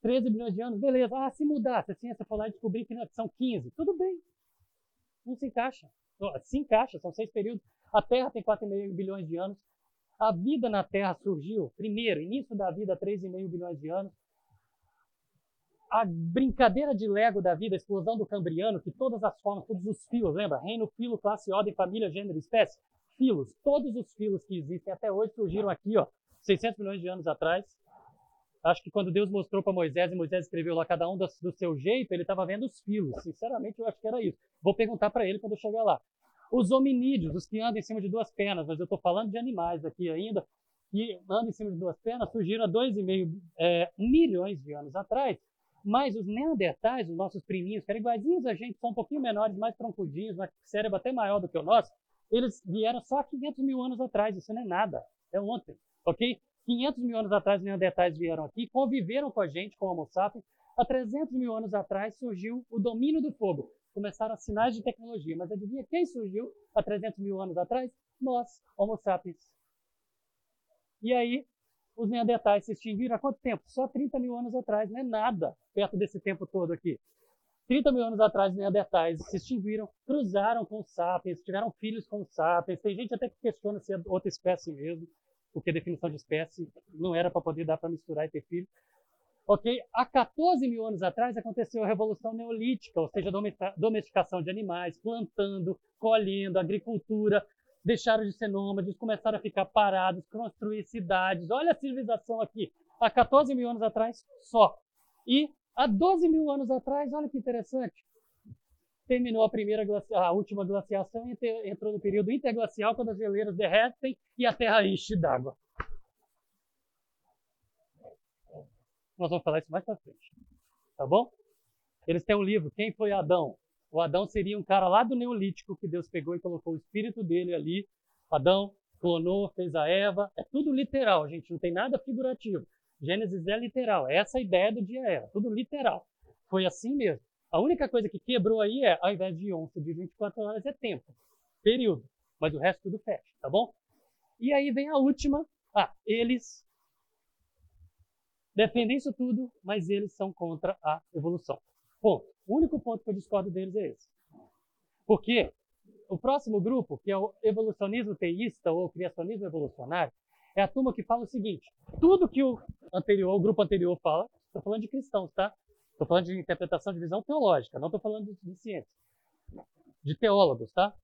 13 bilhões de anos, beleza. Ah, se mudar, se a ciência for lá e descobrir que são 15, tudo bem. Não se encaixa. Se encaixa, são seis períodos. A Terra tem 4,5 bilhões de anos. A vida na Terra surgiu, primeiro, início da vida, 3,5 bilhões de anos a brincadeira de Lego da vida, a explosão do Cambriano, que todas as formas, todos os filos, lembra? Reino, filo, classe, ordem, família, gênero, espécie. Filos, todos os filos que existem até hoje surgiram aqui, ó, 600 milhões de anos atrás. Acho que quando Deus mostrou para Moisés e Moisés escreveu lá cada um do, do seu jeito, ele estava vendo os filos. Sinceramente, eu acho que era isso. Vou perguntar para ele quando eu chegar lá. Os hominídeos, os que andam em cima de duas pernas, mas eu estou falando de animais aqui ainda, que andam em cima de duas pernas, surgiram há 2,5 é, milhões de anos atrás mas os neandertais, os nossos priminhos, que eram iguaizinhos a gente, são um pouquinho menores, mais troncudinhos, um cérebro até maior do que o nosso, eles vieram só há 500 mil anos atrás. Isso não é nada, é ontem, ok? 500 mil anos atrás, os neandertais vieram aqui, conviveram com a gente, com o Homo sapiens. Há 300 mil anos atrás surgiu o domínio do fogo. Começaram sinais de tecnologia. Mas adivinha quem surgiu há 300 mil anos atrás? Nós, Homo sapiens. E aí, os neandertais se extinguiram há quanto tempo? Só 30 mil anos atrás, não é nada perto desse tempo todo aqui. 30 mil anos atrás, os neandertais se extinguiram, cruzaram com os sapiens, tiveram filhos com os sapiens. Tem gente até que questiona se é outra espécie mesmo, porque a definição de espécie não era para poder dar para misturar e ter filho. Ok? Há 14 mil anos atrás aconteceu a Revolução Neolítica, ou seja, a domesticação de animais, plantando, colhendo, agricultura, deixaram de ser nômades, começaram a ficar parados, construir cidades. Olha a civilização aqui. Há 14 mil anos atrás, só. E há 12 mil anos atrás, olha que interessante, terminou a primeira a última glaciação e entrou no período interglacial, quando as geleiras derretem e a Terra enche d'água. Nós vamos falar isso mais para frente. Tá bom? Eles têm um livro, Quem foi Adão? O Adão seria um cara lá do Neolítico que Deus pegou e colocou o espírito dele ali. Adão clonou, fez a Eva. É tudo literal, gente, não tem nada figurativo. Gênesis é literal, é essa a ideia do dia era, tudo literal. Foi assim mesmo. A única coisa que quebrou aí é, ao invés de 11 de 24 horas, é tempo, período. Mas o resto tudo fecha, tá bom? E aí vem a última. Ah, eles defendem isso tudo, mas eles são contra a evolução. Ponto. O único ponto que eu discordo deles é esse. Porque o próximo grupo, que é o evolucionismo teísta ou criacionismo evolucionário, é a turma que fala o seguinte: tudo que o anterior, o grupo anterior fala, estou falando de cristãos, tá? Estou falando de interpretação de visão teológica, não estou falando de, de ciência, de teólogos, tá?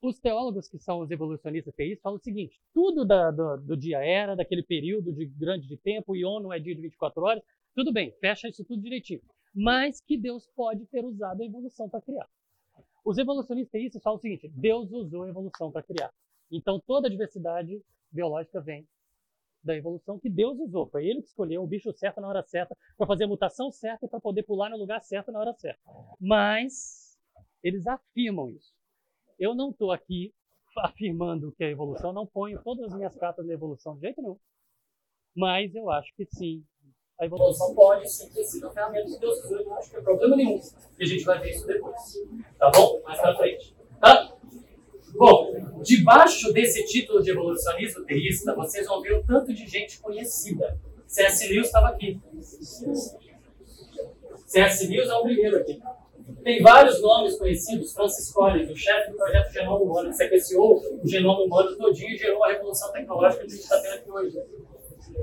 Os teólogos que são os evolucionistas teístas falam o seguinte: tudo da, do, do, dia era, daquele período de grande de tempo, e ONU é dia de 24 horas, tudo bem, fecha isso tudo direitinho mas que Deus pode ter usado a evolução para criar. Os evolucionistas falam o seguinte: Deus usou a evolução para criar. Então toda a diversidade biológica vem da evolução que Deus usou. Foi ele que escolheu o bicho certo na hora certa, para fazer a mutação certa e para poder pular no lugar certo na hora certa. Mas eles afirmam isso. Eu não estou aqui afirmando que é evolução, não ponho todas as minhas cartas na evolução de jeito nenhum. Mas eu acho que sim, a evolução pode sim ter sido uma ferramenta que Deus usou, não acho que é problema nenhum. E a gente vai ver isso depois. Tá bom? Mais pra frente. Tá? Bom, debaixo desse título de evolucionismo teísta, vocês vão ver o tanto de gente conhecida. C.S. Lewis estava aqui. C.S. Lewis é o primeiro aqui. Tem vários nomes conhecidos. Francis Collins, o chefe do projeto Genoma Humano, que sequenciou o genoma humano todinho e gerou a revolução tecnológica que a gente está tendo aqui hoje.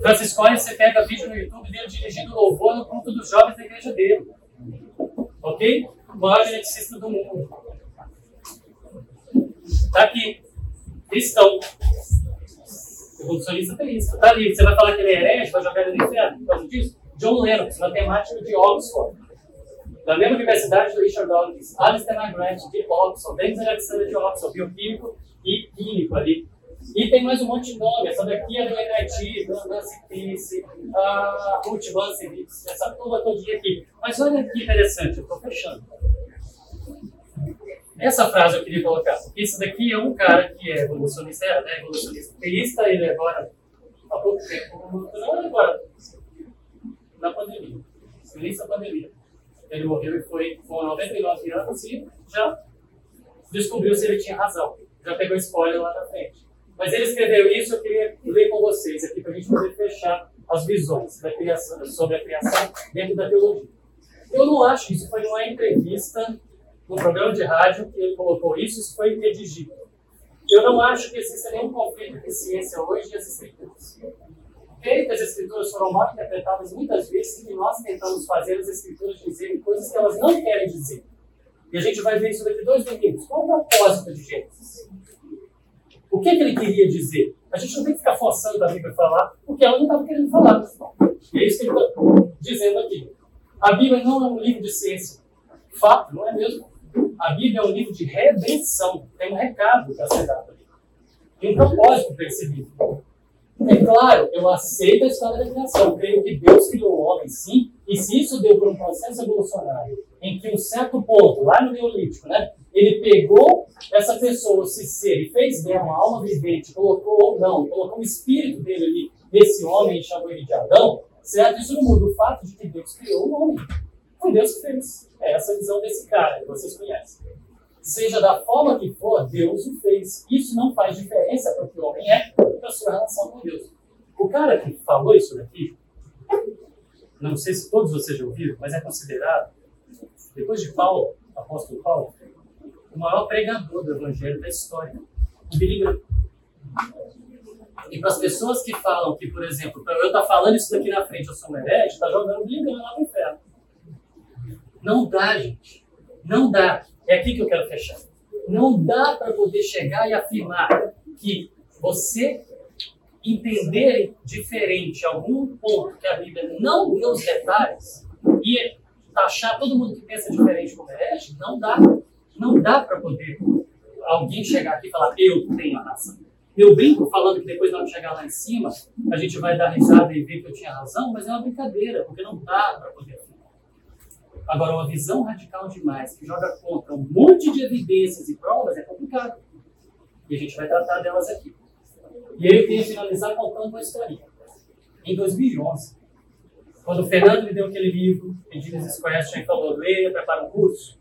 Francis Collins, você pega vídeo no YouTube dele dirigindo louvor no culto dos jovens da igreja dele. Ok? O maior geneticista do mundo. Está aqui. Cristão. Evolucionista teísta. Está ali. Você vai falar que ele é herege, vai jogar ele no inferno por causa disso? John Lennox, matemático de Oxford. Da mesma universidade do Richard Dawkins. Alistair McGrath, de Oxford. Dennis Alexander de Oxford, bioquímico e químico ali. E tem mais um monte de nome. Essa daqui é do NIT, do Nancy Peace, a Ruth Vansevitz, essa turma todinha aqui. Mas olha que interessante, eu estou fechando. Essa frase eu queria colocar, porque esse daqui é um cara que é evolucionista, é, né, evolucionista teísta, ele agora, há pouco tempo, não agora, na pandemia, início da pandemia. Ele morreu e foi com 99 anos e já descobriu se ele tinha razão. Já pegou spoiler lá na frente. Mas ele escreveu isso, eu queria ler com vocês aqui para a gente poder fechar as visões da criação, sobre a criação dentro da teologia. Eu não acho que isso foi uma entrevista no programa de rádio que ele colocou isso, isso foi redigido. Eu não acho que exista nenhum conflito entre ciência hoje e as escrituras. Creio as escrituras foram mal interpretadas muitas vezes e nós tentamos fazer as escrituras dizerem coisas que elas não querem dizer. E a gente vai ver isso daqui dois domingos. Qual o propósito de Gênesis? O que, é que ele queria dizer? A gente não tem que ficar forçando a Bíblia a falar o que ela não estava querendo falar. E é isso que ele está dizendo aqui. A Bíblia não é um livro de ciência. Fato, não é mesmo? A Bíblia é um livro de redenção. Tem um recado para ser dado ali. Tem um propósito para esse livro. É claro, eu aceito a história da criação. Eu creio que Deus criou o homem, sim. E se isso deu por um processo evolucionário, em que um certo ponto, lá no Neolítico, né, ele pegou essa pessoa, esse ser, e fez dela uma alma vivente, colocou ou não, colocou o espírito dele ali, desse homem, e chamou ele de Adão, certo? Isso não muda o fato de que Deus criou o homem. Foi Deus que fez. É essa a visão desse cara que vocês conhecem. Seja da forma que for, Deus o fez. Isso não faz diferença para o que o homem é, para a sua relação com Deus. O cara que falou isso daqui, não sei se todos vocês já ouviram, mas é considerado, depois de Paulo, apóstolo Paulo, o maior pregador do evangelho da história, o Billy Graham. E para as pessoas que falam que, por exemplo, para eu estar tá falando isso daqui na frente, eu sou um herege, está jogando o Billy Graham lá no inferno. Não dá, gente. Não dá. É aqui que eu quero fechar. Não dá para poder chegar e afirmar que você entender diferente algum ponto que a Bíblia não deu os detalhes e taxar todo mundo que pensa diferente como herege, não dá. Não dá para poder alguém chegar aqui e falar, eu tenho a razão. Eu brinco falando que depois vamos chegar lá em cima, a gente vai dar risada e ver que eu tinha razão, mas é uma brincadeira, porque não dá para poder Agora, uma visão radical demais, que joga contra um monte de evidências e provas, é complicado. E a gente vai tratar delas aqui. E aí eu queria finalizar contando uma historinha. Em 2011, quando o Fernando me deu aquele livro, pedindo as escolhas, tinha falou, leia, prepara um curso.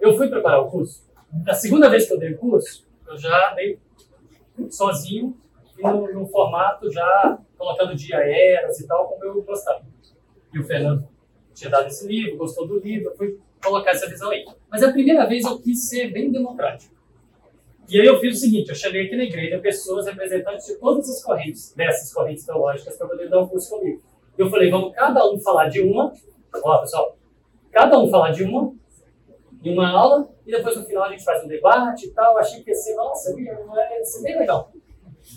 Eu fui preparar o curso. Da segunda vez que eu dei o curso, eu já dei sozinho e no, no formato já colocando dia eras e tal, como eu gostava. E o Fernando tinha dado esse livro, gostou do livro, fui colocar essa visão aí. Mas a primeira vez eu quis ser bem democrático. E aí eu fiz o seguinte, eu chamei aqui na igreja pessoas representantes de todas as correntes, dessas correntes teológicas, para poder dar um curso comigo. Eu falei, vamos cada um falar de uma, ó pessoal, cada um falar de uma, em uma aula, e depois no final a gente faz um debate e tal. Achei que ia ser, nossa, ia ser bem legal.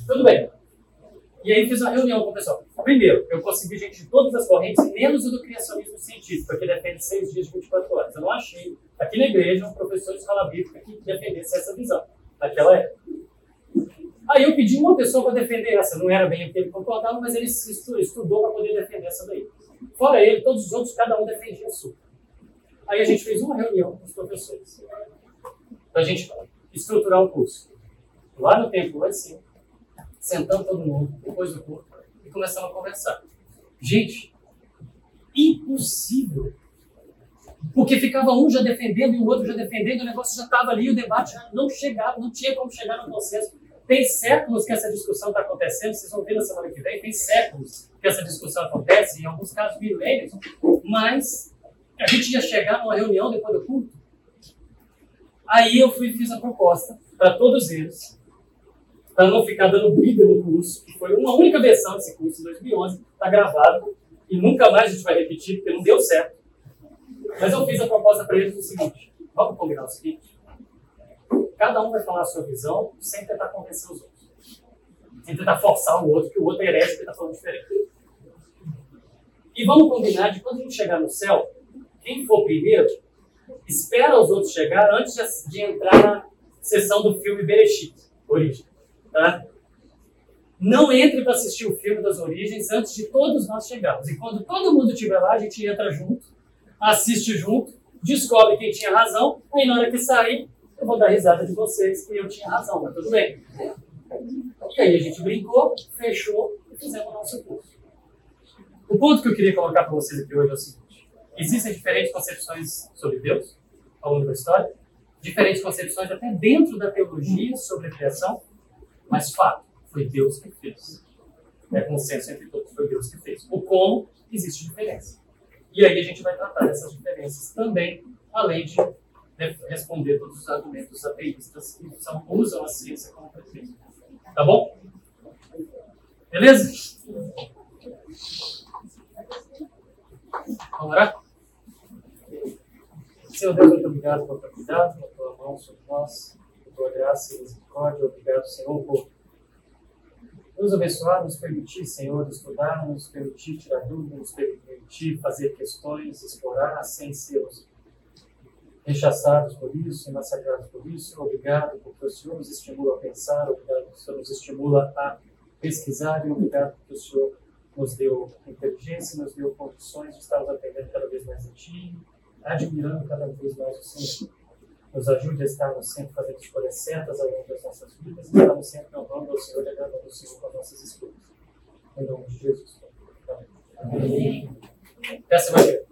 Tudo bem. E aí fiz uma reunião com o pessoal. Primeiro, eu consegui gente de todas as correntes, menos o do criacionismo científico, que defende seis dias de 24 horas. Eu não achei aqui na igreja um professor de escola bíblica que defendesse essa visão, naquela época. Aí eu pedi uma pessoa para defender essa, não era bem o que ele concordava, mas ele estudou para poder defender essa daí. Fora ele, todos os outros, cada um defendia a sua. Aí a gente fez uma reunião com os professores, para a gente estruturar o curso. Lá no templo, cima sentando todo mundo, depois do culto, e começamos a conversar. Gente, impossível. Porque ficava um já defendendo e o outro já defendendo, o negócio já estava ali, o debate não chegava, não tinha como chegar no consenso. Tem séculos que essa discussão está acontecendo, vocês vão ver na semana que vem, tem séculos que essa discussão acontece, em alguns casos milênios, mas a gente ia chegar numa reunião depois do culto. Aí eu fui fiz a proposta para todos eles, para não ficar dando briga no curso, que foi uma única versão desse curso em 2011, está gravado, e nunca mais a gente vai repetir, porque não deu certo. Mas eu fiz a proposta para eles o seguinte: vamos combinar o seguinte. Cada um vai falar a sua visão sem tentar convencer os outros. Sem tentar forçar o outro, que o outro é herege que está falando diferente. E vamos combinar de quando a gente chegar no céu, quem for primeiro, espera os outros chegar antes de entrar na sessão do filme Berechit, Origem. Tá? Não entre para assistir o filme das origens antes de todos nós chegarmos. E quando todo mundo estiver lá, a gente entra junto, assiste junto, descobre quem tinha razão, aí na hora que sair, eu vou dar risada de vocês que eu tinha razão, mas tudo bem. E aí a gente brincou, fechou e fizemos o nosso curso. O ponto que eu queria colocar para vocês aqui hoje é o seguinte: Existem diferentes concepções sobre Deus ao longo da história, diferentes concepções até dentro da teologia sobre a criação, mas fato, foi Deus que fez. É consenso entre todos, foi Deus que fez. O como, existe diferença. E aí a gente vai tratar dessas diferenças também, além de responder todos os argumentos ateístas que são, usam a ciência como pretexto. Tá bom? Beleza? Vamos orar? Senhor Deus, muito obrigado pelo teu cuidado, pela tua mão sobre nós, pela tua graça e misericórdia. Obrigado, Senhor, por nos abençoar, nos permitir, Senhor, estudar, nos permitir tirar dúvidas, nos permitir fazer questões, explorar, sem sermos rechaçados por isso e massacrados por isso. Obrigado porque o Senhor nos estimula a pensar, obrigado porque o Senhor nos estimula a pesquisar e obrigado porque o Senhor nos deu inteligência, nos deu condições de estarmos aprendendo cada vez mais em Ti, admirando cada vez mais o Senhor. Nos ajude a estarmos sempre fazendo escolhas certas ao longo das nossas vidas e estarmos sempre honrando ao Senhor e agradando ao Senhor com as nossas escolhas. Em nome de Jesus. Amém. Até semana